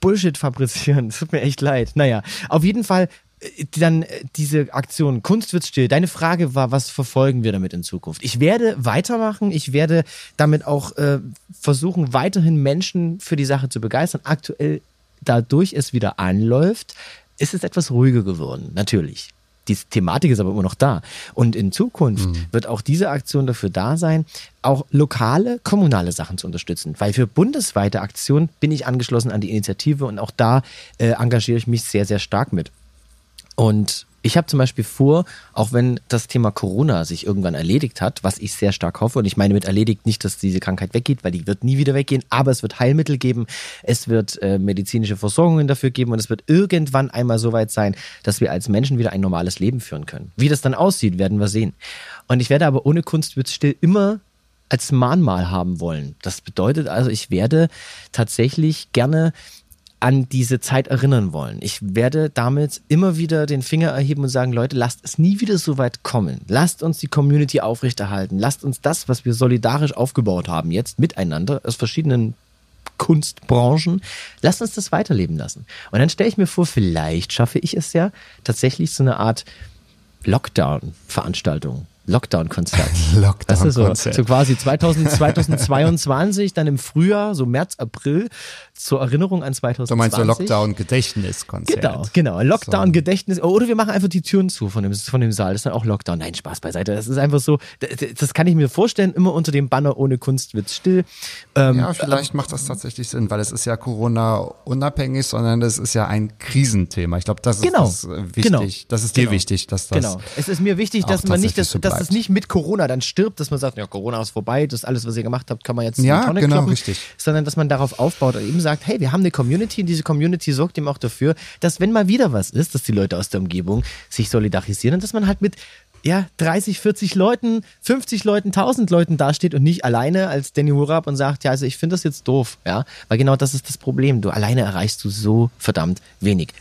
Bullshit fabrizieren. Es tut mir echt leid. Naja, auf jeden Fall äh, dann äh, diese Aktion Kunst wird still. Deine Frage war, was verfolgen wir damit in Zukunft? Ich werde weitermachen. Ich werde damit auch äh, versuchen, weiterhin Menschen für die Sache zu begeistern. Aktuell, dadurch es wieder anläuft, ist es etwas ruhiger geworden. Natürlich. Die Thematik ist aber immer noch da. Und in Zukunft wird auch diese Aktion dafür da sein, auch lokale, kommunale Sachen zu unterstützen. Weil für bundesweite Aktionen bin ich angeschlossen an die Initiative und auch da äh, engagiere ich mich sehr, sehr stark mit. Und ich habe zum Beispiel vor, auch wenn das Thema Corona sich irgendwann erledigt hat, was ich sehr stark hoffe, und ich meine mit erledigt nicht, dass diese Krankheit weggeht, weil die wird nie wieder weggehen, aber es wird Heilmittel geben, es wird äh, medizinische Versorgungen dafür geben und es wird irgendwann einmal so weit sein, dass wir als Menschen wieder ein normales Leben führen können. Wie das dann aussieht, werden wir sehen. Und ich werde aber ohne Kunst wird still immer als Mahnmal haben wollen. Das bedeutet also, ich werde tatsächlich gerne an diese Zeit erinnern wollen. Ich werde damit immer wieder den Finger erheben und sagen, Leute, lasst es nie wieder so weit kommen. Lasst uns die Community aufrechterhalten. Lasst uns das, was wir solidarisch aufgebaut haben, jetzt miteinander aus verschiedenen Kunstbranchen, lasst uns das weiterleben lassen. Und dann stelle ich mir vor, vielleicht schaffe ich es ja tatsächlich so eine Art Lockdown-Veranstaltung. Lockdown-Konzert. Das ist so, Lockdown-Konzert. so quasi 2000, 2022, dann im Frühjahr, so März, April, zur Erinnerung an 2020. Du meinst so Lockdown-Gedächtniskonzert. Genau, genau. Lockdown-Gedächtnis. Oder wir machen einfach die Türen zu von dem, von dem Saal. Das ist dann auch Lockdown. Nein, Spaß beiseite. Das ist einfach so, das, das kann ich mir vorstellen, immer unter dem Banner ohne Kunst wird's still. Ähm, Ja, vielleicht macht das tatsächlich Sinn, weil es ist ja Corona-unabhängig, sondern es ist ja ein Krisenthema. Ich glaube, das ist Genau, das äh, wichtig. genau, Das ist dir genau. wichtig, dass das Genau. Es ist mir wichtig, dass man nicht, dass, so dass es nicht mit Corona dann stirbt, dass man sagt, ja, Corona ist vorbei, das alles, was ihr gemacht habt, kann man jetzt Ja, in die Tonne genau, kloppen, richtig. sondern dass man darauf aufbaut und eben sagt, hey, wir haben eine Community und diese Community sorgt eben auch dafür, dass wenn mal wieder was ist, dass die Leute aus der Umgebung sich solidarisieren und dass man halt mit ja, 30, 40 Leuten, 50 Leuten, 1000 Leuten dasteht und nicht alleine als Danny Hurab und sagt, ja, also ich finde das jetzt doof, ja, weil genau das ist das Problem. Du alleine erreichst du so verdammt wenig.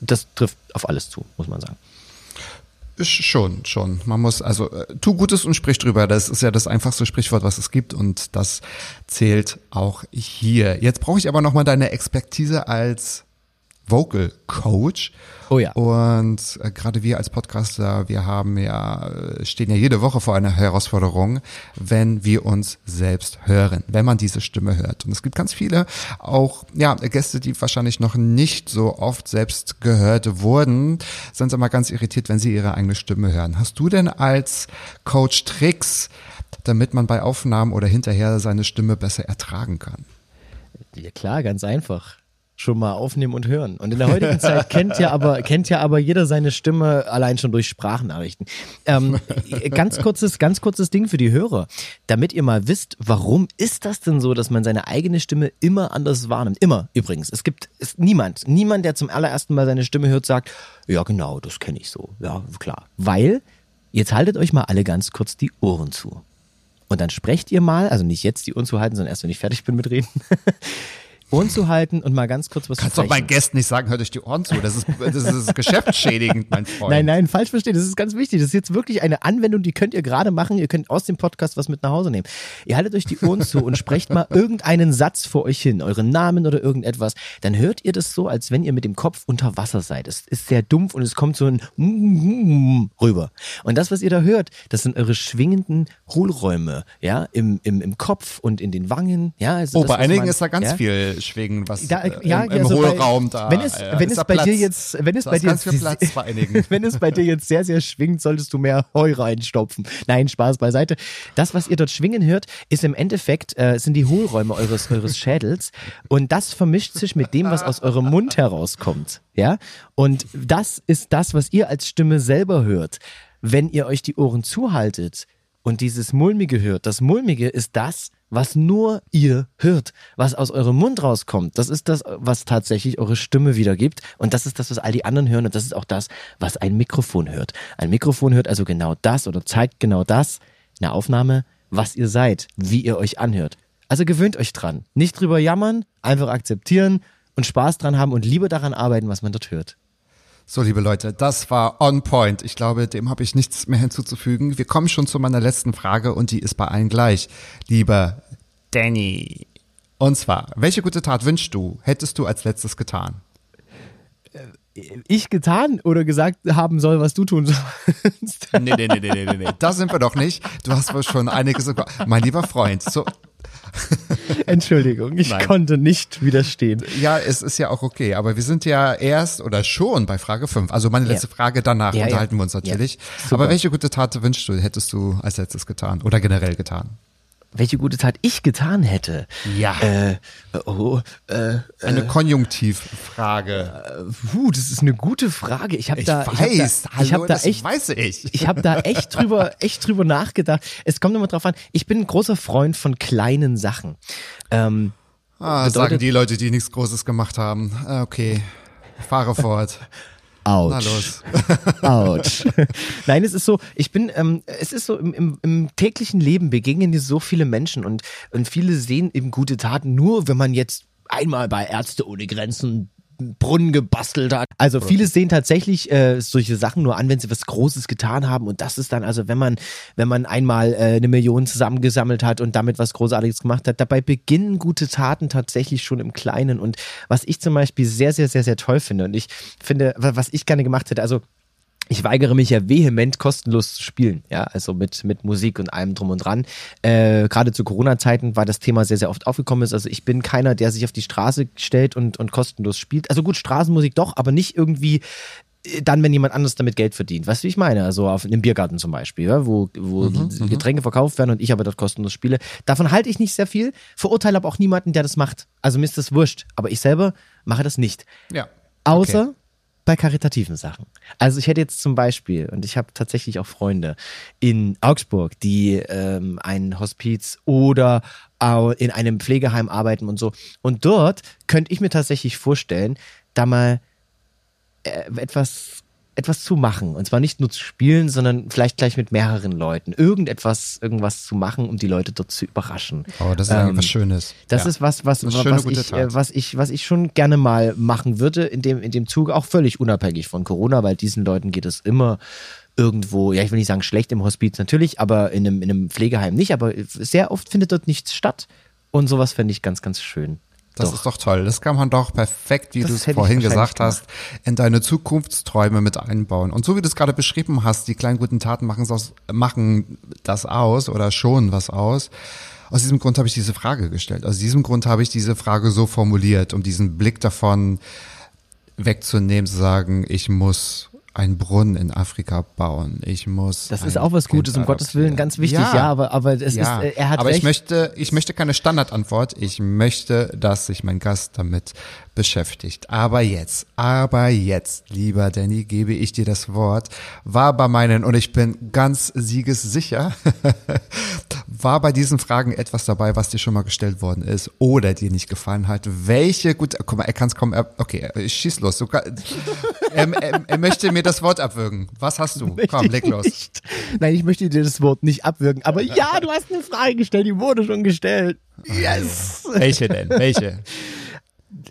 Das trifft auf alles zu, muss man sagen. Schon, schon. Man muss, also äh, tu Gutes und sprich drüber. Das ist ja das einfachste Sprichwort, was es gibt und das zählt auch hier. Jetzt brauche ich aber nochmal deine Expertise als Vocal Coach. Oh ja. Und äh, gerade wir als Podcaster, wir haben ja, äh, stehen ja jede Woche vor einer Herausforderung, wenn wir uns selbst hören, wenn man diese Stimme hört. Und es gibt ganz viele, auch ja, Gäste, die wahrscheinlich noch nicht so oft selbst gehört wurden, sind immer ganz irritiert, wenn sie ihre eigene Stimme hören. Hast du denn als Coach Tricks, damit man bei Aufnahmen oder hinterher seine Stimme besser ertragen kann? Ja klar, ganz einfach. Schon mal aufnehmen und hören. Und in der heutigen Zeit kennt ja aber, kennt ja aber jeder seine Stimme allein schon durch Sprachnachrichten. Ähm, ganz kurzes, ganz kurzes Ding für die Hörer. Damit ihr mal wisst, warum ist das denn so, dass man seine eigene Stimme immer anders wahrnimmt? Immer, übrigens. Es gibt ist niemand, niemand, der zum allerersten Mal seine Stimme hört, sagt, ja genau, das kenne ich so. Ja, klar. Weil, jetzt haltet euch mal alle ganz kurz die Ohren zu. Und dann sprecht ihr mal, also nicht jetzt die Ohren zu halten, sondern erst, wenn ich fertig bin mit Reden. Ohren zu halten und mal ganz kurz was Kannst zu doch meinen Gästen nicht sagen, hört euch die Ohren zu. Das ist, das ist geschäftsschädigend, mein Freund. Nein, nein, falsch verstehen. Das ist ganz wichtig. Das ist jetzt wirklich eine Anwendung, die könnt ihr gerade machen. Ihr könnt aus dem Podcast was mit nach Hause nehmen. Ihr haltet euch die Ohren zu und sprecht mal irgendeinen Satz vor euch hin, euren Namen oder irgendetwas. Dann hört ihr das so, als wenn ihr mit dem Kopf unter Wasser seid. Es ist sehr dumpf und es kommt so ein rüber. Und das, was ihr da hört, das sind eure schwingenden Hohlräume, ja, im, im, im Kopf und in den Wangen, ja. Also Oh, das, bei einigen man- ist da ganz ja? viel Schwingen, was Da, äh, ja, im, im also bei- Hohlraum da. Wenn es, äh, wenn ist es bei Platz. dir jetzt, wenn es bei dir einigen. wenn es bei dir jetzt sehr, sehr schwingt, solltest du mehr Heu reinstopfen. Nein, Spaß beiseite. Das, was ihr dort schwingen hört, ist im Endeffekt, äh, sind die Hohlräume eures, eures Schädels. Und das vermischt sich mit dem, was aus eurem Mund herauskommt. Ja? Und das ist das, was ihr als Stimme selber hört. Wenn ihr euch die Ohren zuhaltet und dieses Mulmige hört, das Mulmige ist das, was nur ihr hört, was aus eurem Mund rauskommt. Das ist das, was tatsächlich eure Stimme wiedergibt. Und das ist das, was all die anderen hören. Und das ist auch das, was ein Mikrofon hört. Ein Mikrofon hört also genau das oder zeigt genau das in der Aufnahme, was ihr seid, wie ihr euch anhört. Also gewöhnt euch dran. Nicht drüber jammern, einfach akzeptieren und Spaß dran haben und lieber daran arbeiten, was man dort hört. So, liebe Leute, das war on point. Ich glaube, dem habe ich nichts mehr hinzuzufügen. Wir kommen schon zu meiner letzten Frage und die ist bei allen gleich. Lieber Danny. Und zwar, welche gute Tat wünschst du, hättest du als letztes getan? Ich getan oder gesagt haben soll, was du tun sollst. Nee, nee, nee, nee, nee, nee, nee. Da sind wir doch nicht. Du hast wohl schon einiges. Mein lieber Freund, so, Entschuldigung, ich Nein. konnte nicht widerstehen. ja, es ist ja auch okay, aber wir sind ja erst oder schon bei Frage 5. Also meine letzte Frage, danach Ja, ja. unterhalten wir uns natürlich. Ja, aber welche gute Tat wünschst du, hättest du als letztes getan oder generell getan? Welche gute Tat ich getan hätte? Ja. Äh, oh, äh, Eine Konjunktivfrage. puh, das ist eine gute Frage. Ich habe da, weiß, ich hab da, ich hab da echt, weiß ich. ich habe da echt drüber, echt drüber nachgedacht. Es kommt immer drauf an. Ich bin ein großer Freund von kleinen Sachen. Ähm, Ah, bedeutet- sagen die Leute, die nichts Großes gemacht haben. Ah, Okay, fahre fort. los. Autsch. Nein, es ist so, ich bin, ähm, es ist so, im, im, im täglichen Leben begegnen dir so viele Menschen und, und viele sehen eben gute Taten nur, wenn man jetzt einmal bei Ärzte ohne Grenzen Brunnen gebastelt hat. Also viele sehen tatsächlich äh, solche Sachen nur an, wenn sie was Großes getan haben und das ist dann also, wenn man wenn man einmal äh, eine Million zusammengesammelt hat und damit was Großartiges gemacht hat. Dabei beginnen gute Taten tatsächlich schon im Kleinen und was ich zum Beispiel sehr sehr sehr sehr toll finde und ich finde, wa- was ich gerne gemacht hätte, also ich weigere mich ja vehement kostenlos zu spielen, ja, also mit, mit Musik und allem drum und dran. Äh, Gerade zu Corona-Zeiten war das Thema sehr, sehr oft aufgekommen ist. Also ich bin keiner, der sich auf die Straße stellt und, und kostenlos spielt. Also gut, Straßenmusik doch, aber nicht irgendwie äh, dann, wenn jemand anders damit Geld verdient. Weißt du, wie ich meine? Also auf einem Biergarten zum Beispiel, ja, wo, wo Getränke verkauft werden und ich aber dort kostenlos spiele. Davon halte ich nicht sehr viel, verurteile aber auch niemanden, der das macht. Also mir ist das wurscht. Aber ich selber mache das nicht. Ja. Außer Okay. Bei karitativen Sachen. Also ich hätte jetzt zum Beispiel, und ich habe tatsächlich auch Freunde in Augsburg, die ähm, ein Hospiz oder au- in einem Pflegeheim arbeiten und so. Und dort könnte ich mir tatsächlich vorstellen, da mal äh, etwas etwas zu machen und zwar nicht nur zu spielen, sondern vielleicht gleich mit mehreren Leuten irgendetwas irgendwas zu machen, um die Leute dort zu überraschen. Oh, das ist Ähm, was Schönes. Das Ja. ist was, was, ist schöne was, ich, äh, was ich, was ich schon gerne mal machen würde in dem, in dem Zug, auch völlig unabhängig von Corona, weil diesen Leuten geht es immer irgendwo, ja, ich will nicht sagen schlecht im Hospiz natürlich, aber in einem, in einem Pflegeheim nicht, aber sehr oft findet dort nichts statt und sowas fände ich ganz, ganz schön. Das Doch. ist doch toll. Das kann man doch perfekt, wie du es vorhin gesagt hast, in deine Zukunftsträume mit einbauen. Und so wie du es gerade beschrieben hast, die kleinen guten Taten machen, aus, machen das aus oder schon was aus. Aus diesem Grund habe ich diese Frage gestellt. Aus diesem Grund habe ich diese Frage so formuliert, um diesen Blick davon wegzunehmen, zu sagen, ich muss einen Brunnen in Afrika bauen. Ich muss. Das ist auch was Kind Gutes, um Gottes Willen, ganz wichtig, ja, aber, aber es ja. ist, äh, er hat aber recht. ich möchte, ich möchte keine Standardantwort. Ich möchte, dass sich mein Gast damit beschäftigt. Aber jetzt, aber jetzt, lieber Danny, gebe ich dir das Wort. War bei meinen, und ich bin ganz siegessicher, war bei diesen Fragen etwas dabei, was dir schon mal gestellt worden ist oder dir nicht gefallen hat? Welche, gut, guck mal, er kann es kommen, okay, er- schieß los. Kann- er, er, er möchte mir das Wort abwürgen. Was hast du? Komm, leg los. Nicht. Nein, ich möchte dir das Wort nicht abwürgen. Aber ja, du hast eine Frage gestellt, die wurde schon gestellt. Yes! Welche denn? Welche?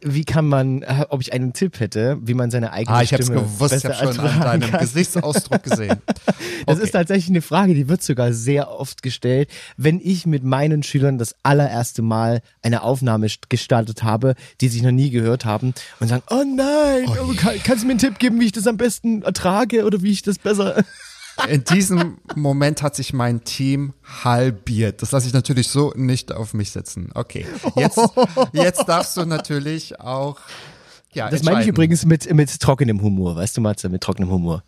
Wie kann man, äh, ob ich einen Tipp hätte, wie man seine eigene Ah, ich Stimme gewusst, ich habe schon an deinem kann? Gesichtsausdruck gesehen. Das Okay. ist tatsächlich eine Frage, die wird sogar sehr oft gestellt, wenn ich mit meinen Schülern das allererste Mal eine Aufnahme st- gestartet habe, die sich noch nie gehört haben und sagen, oh nein, oh, kann, kannst du mir einen Tipp geben, wie ich das am besten ertrage oder wie ich das besser... In diesem Moment hat sich mein Team halbiert. Das lasse ich natürlich so nicht auf mich sitzen. Okay, jetzt, jetzt darfst du natürlich auch. Ja, Das meine ich übrigens mit, mit trockenem Humor, weißt du, Matze, mit trockenem Humor.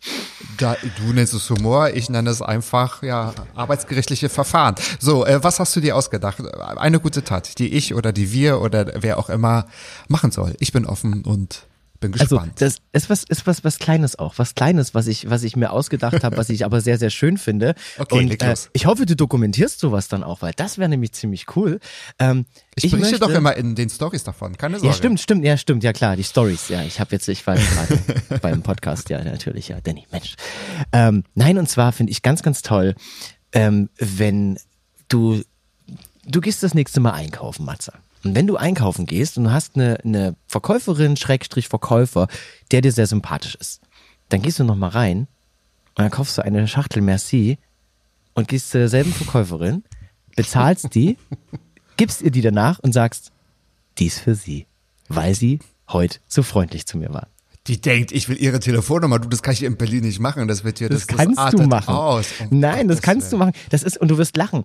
Da, du nennst es Humor, ich nenne es einfach ja arbeitsgerichtliche Verfahren. So, äh, was hast du dir ausgedacht? Eine gute Tat, die ich oder die wir oder wer auch immer machen soll. Ich bin offen und bin Also gespannt. das ist was ist was was Kleines auch, was Kleines, was ich was ich mir ausgedacht habe, was ich aber sehr sehr schön finde. Okay, und äh, ich hoffe, du dokumentierst sowas dann auch, weil das wäre nämlich ziemlich cool. Ähm, ich berichte möchte- doch immer in den Stories davon, keine Sorge. Ja, stimmt, stimmt, ja, stimmt, ja klar, die Stories, ja, ich habe jetzt, ich war gerade beim Podcast, ja, natürlich, ja, Danny, Mensch. Ähm, nein, und zwar finde ich ganz, ganz toll, ähm, wenn du, du gehst das nächste Mal einkaufen, Matze. Und wenn du einkaufen gehst und du hast eine, eine Verkäuferin, Schrägstrich Verkäufer, der dir sehr sympathisch ist, dann gehst du nochmal rein und dann kaufst du eine Schachtel Merci und gehst zu derselben Verkäuferin, bezahlst die, gibst ihr die danach und sagst, dies für sie, weil sie heute so freundlich zu mir war. Die denkt, ich will ihre Telefonnummer. Du, das kann ich in Berlin nicht machen. Das wird hier, Das, das, kannst das du machen. Aus. Um Nein, das kannst du machen. Das ist, und du wirst lachen.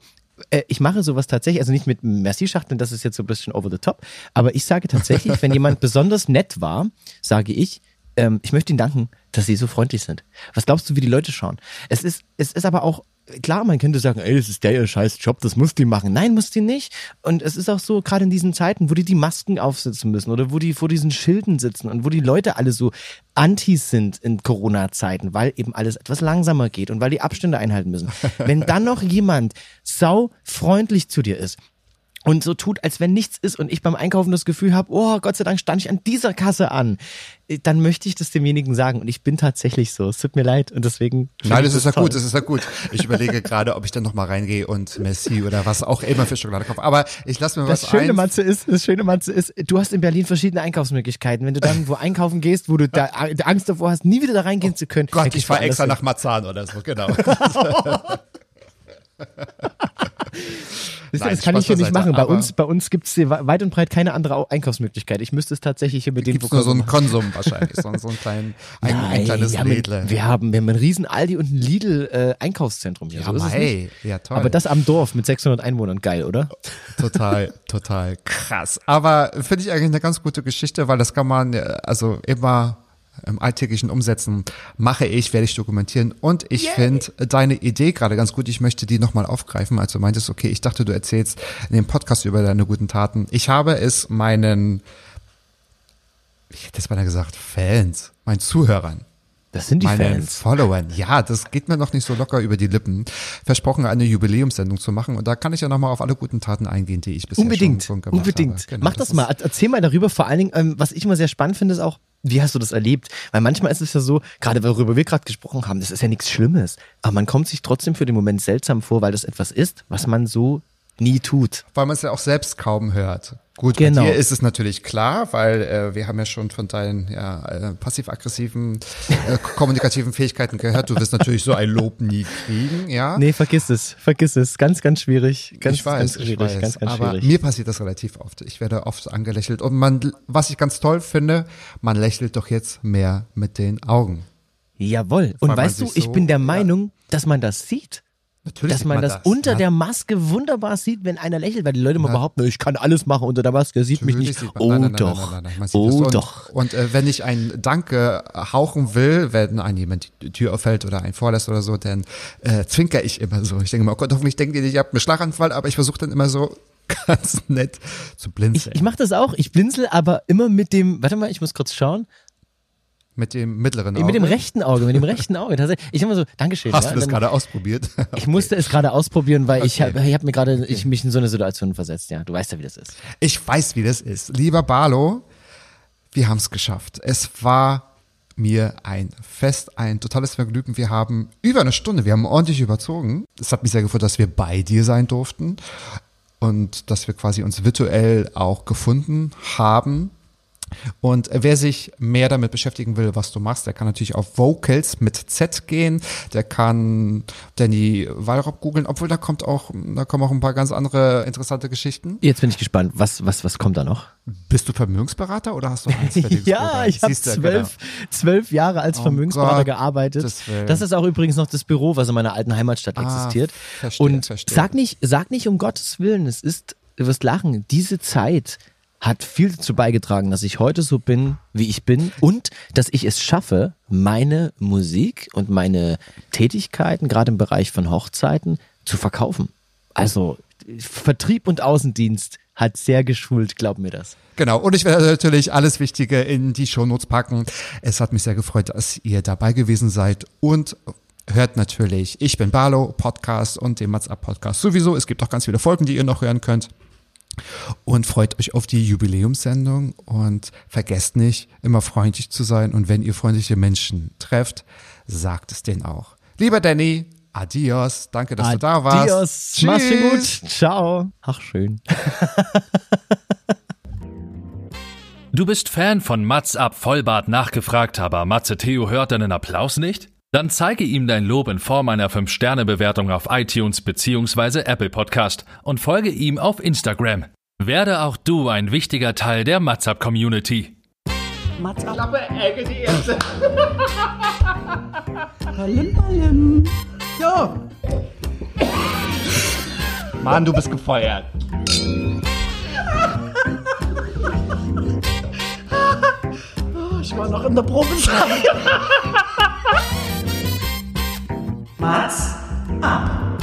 Äh, Ich mache sowas tatsächlich, also nicht mit Merci-Schachteln, das ist jetzt so ein bisschen over the top, aber ich sage tatsächlich, wenn jemand besonders nett war, sage ich, ähm, ich möchte Ihnen danken, dass Sie so freundlich sind. Was glaubst du, wie die Leute schauen? Es ist, es ist aber auch, klar, man könnte sagen, ey, das ist der ihr scheiß Job, das muss die machen. Nein, muss die nicht. Und es ist auch so, gerade in diesen Zeiten, wo die die Masken aufsetzen müssen oder wo die vor diesen Schilden sitzen und wo die Leute alle so Antis sind in Corona-Zeiten, weil eben alles etwas langsamer geht und weil die Abstände einhalten müssen. Wenn dann noch jemand sau freundlich zu dir ist, und so tut, als wenn nichts ist und ich beim Einkaufen das Gefühl habe, oh, Gott sei Dank stand ich an dieser Kasse an, dann möchte ich das demjenigen sagen und ich bin tatsächlich so. Es tut mir leid und deswegen. Nein, das ist ja gut, das ist ja gut. Ich überlege gerade, ob ich dann nochmal reingehe und Messi oder was auch immer für Schokolade kaufe. Aber ich lasse mir Das was Schöne, ein. Matze, ist, das Schöne, Matze, ist, du hast in Berlin verschiedene Einkaufsmöglichkeiten. Wenn du dann wo einkaufen gehst, wo du da Angst davor hast, nie wieder da reingehen zu können. Oh Gott, ich fahre extra anders nach Marzahn oder so, genau. Wisst ihr, das kann ich hier Spaß nicht machen. Bei uns, bei uns gibt's hier weit und breit keine andere Au- Einkaufsmöglichkeit. Ich müsste es tatsächlich hier mit Gibt's nur so einen. Konsum wahrscheinlich, so, so einen kleinen, ein, ein Nein, kleines wir haben, ein, wir, haben, wir haben ein riesen Aldi und ein Lidl äh, Einkaufszentrum hier. ja, so mei, ja toll. Aber das am Dorf mit 600 Einwohnern, geil, oder? total, total krass. Aber finde ich eigentlich eine ganz gute Geschichte, weil das kann man äh, also immer im alltäglichen umsetzen. Mache ich, werde ich dokumentieren. Und ich finde deine Idee gerade ganz gut. Ich möchte die nochmal aufgreifen. Also du meintest, okay, ich dachte, du erzählst in dem Podcast über deine guten Taten. Ich habe es meinen, ich hätte es beinahe gesagt, Fans, meinen Zuhörern, Das sind die meinen Fans. Followern. Ja, das geht mir noch nicht so locker über die Lippen. Versprochen, eine Jubiläumssendung zu machen. Und da kann ich ja nochmal auf alle guten Taten eingehen, die ich bisher Unbedingt, schon, schon gemacht unbedingt. habe. Genau, Mach das, ist- mal. Erzähl mal darüber. Vor allen Dingen, ähm, was ich immer sehr spannend finde, ist auch, wie hast du das erlebt? Weil manchmal ist es ja so, gerade worüber wir gerade gesprochen haben, das ist ja nichts Schlimmes. Aber man kommt sich trotzdem für den Moment seltsam vor, weil das etwas ist, was man so nie tut. Weil man es ja auch selbst kaum hört. Gut, Genau. bei dir ist es natürlich klar, weil äh, wir haben ja schon von deinen ja, äh, passiv-aggressiven, äh, kommunikativen Fähigkeiten gehört. Du wirst natürlich so ein Lob nie kriegen, ja. Nee, vergiss es. Vergiss es. Ganz, ganz schwierig. Ganz, ich weiß, ganz ich schwierig. weiß. Ganz, ganz aber schwierig. mir passiert das relativ oft. Ich werde oft angelächelt. Und man, was ich ganz toll finde, man lächelt doch jetzt mehr mit den Augen. Jawohl. Weil Und man weißt du, sich ich so- bin der ja. Meinung, dass man das sieht. Natürlich dass man, man das, das, unter ja. der Maske wunderbar sieht, wenn einer lächelt, weil die Leute immer behaupten, ich kann alles machen unter der Maske, er sieht mich Natürlich nicht. sieht Oh nein, doch, nein, nein, oh und, doch. Und äh, wenn ich ein Danke hauchen will, wenn ein jemand die Tür auffällt oder einen vorlässt oder so, dann äh, zwinker ich immer so. Ich denke mal, oh Gott, hoffentlich denkt ihr nicht, ich habe einen Schlaganfall, aber ich versuche dann immer so ganz nett zu Ich, blinzeln. ich mache das auch, ich blinzel aber immer mit dem, warte mal, ich muss kurz schauen, mit dem mittleren Auge. mit dem rechten Auge, mit dem rechten Auge. Tatsächlich. Ich immer so, Dankeschön. Hast ja, du das gerade ausprobiert? Ich musste es gerade ausprobieren, weil ich Okay. habe ich hab mir gerade ich mich in so eine Situation versetzt. Ja, du weißt ja, wie das ist. Ich weiß, wie das ist. Lieber Barlo, wir haben es geschafft. Es war mir ein Fest, ein totales Vergnügen. Wir haben über eine Stunde, wir haben ordentlich überzogen. Es hat mich sehr gefreut, dass wir bei dir sein durften und dass wir quasi uns virtuell auch gefunden haben. Und wer sich mehr damit beschäftigen will, was du machst, der kann natürlich auf Vocals mit Z gehen. Der kann Danny Wallraub googeln, obwohl da kommt auch, da kommen auch ein paar ganz andere interessante Geschichten. Jetzt bin ich gespannt, was was was kommt da noch? Bist du Vermögensberater oder hast du Verdienstprogramm? Ja, ich habe Siehst du, zwölf, zwölf Jahre als Oh Vermögensberater Gott, gearbeitet. Das ist auch übrigens noch das Büro, was in meiner alten Heimatstadt Ah, existiert. verstehe, Und verstehe. sag nicht, sag nicht um Gottes Willen, es ist, du wirst lachen, diese Zeit hat viel dazu beigetragen, dass ich heute so bin, wie ich bin und dass ich es schaffe, meine Musik und meine Tätigkeiten, gerade im Bereich von Hochzeiten, zu verkaufen. Also Vertrieb und Außendienst hat sehr geschult, glaub mir das. Genau, und ich werde natürlich alles Wichtige in die Shownotes packen. Es hat mich sehr gefreut, dass ihr dabei gewesen seid und hört natürlich Ich bin Barlo Podcast und den Mats Up Podcast sowieso. Es gibt auch ganz viele Folgen, die ihr noch hören könnt. Und freut euch auf die Jubiläumssendung und vergesst nicht, immer freundlich zu sein. Und wenn ihr freundliche Menschen trefft, sagt es denen auch. Lieber Danny, adios. Danke, dass du da warst. Adios. Mach's dir gut. Ciao. Ach, schön. Du bist Fan von Mats ab Vollbart nachgefragt, aber Matze Theo hört deinen Applaus nicht? Dann zeige ihm dein Lob in Form einer 5-Sterne-Bewertung auf iTunes bzw. Apple Podcast und folge ihm auf Instagram. Werde auch du ein wichtiger Teil der Matzap Community. Mats ab. Ballim, ballim. Ja, Mann, du bist gefeuert. ich war noch in der Probezeit. Mats ab.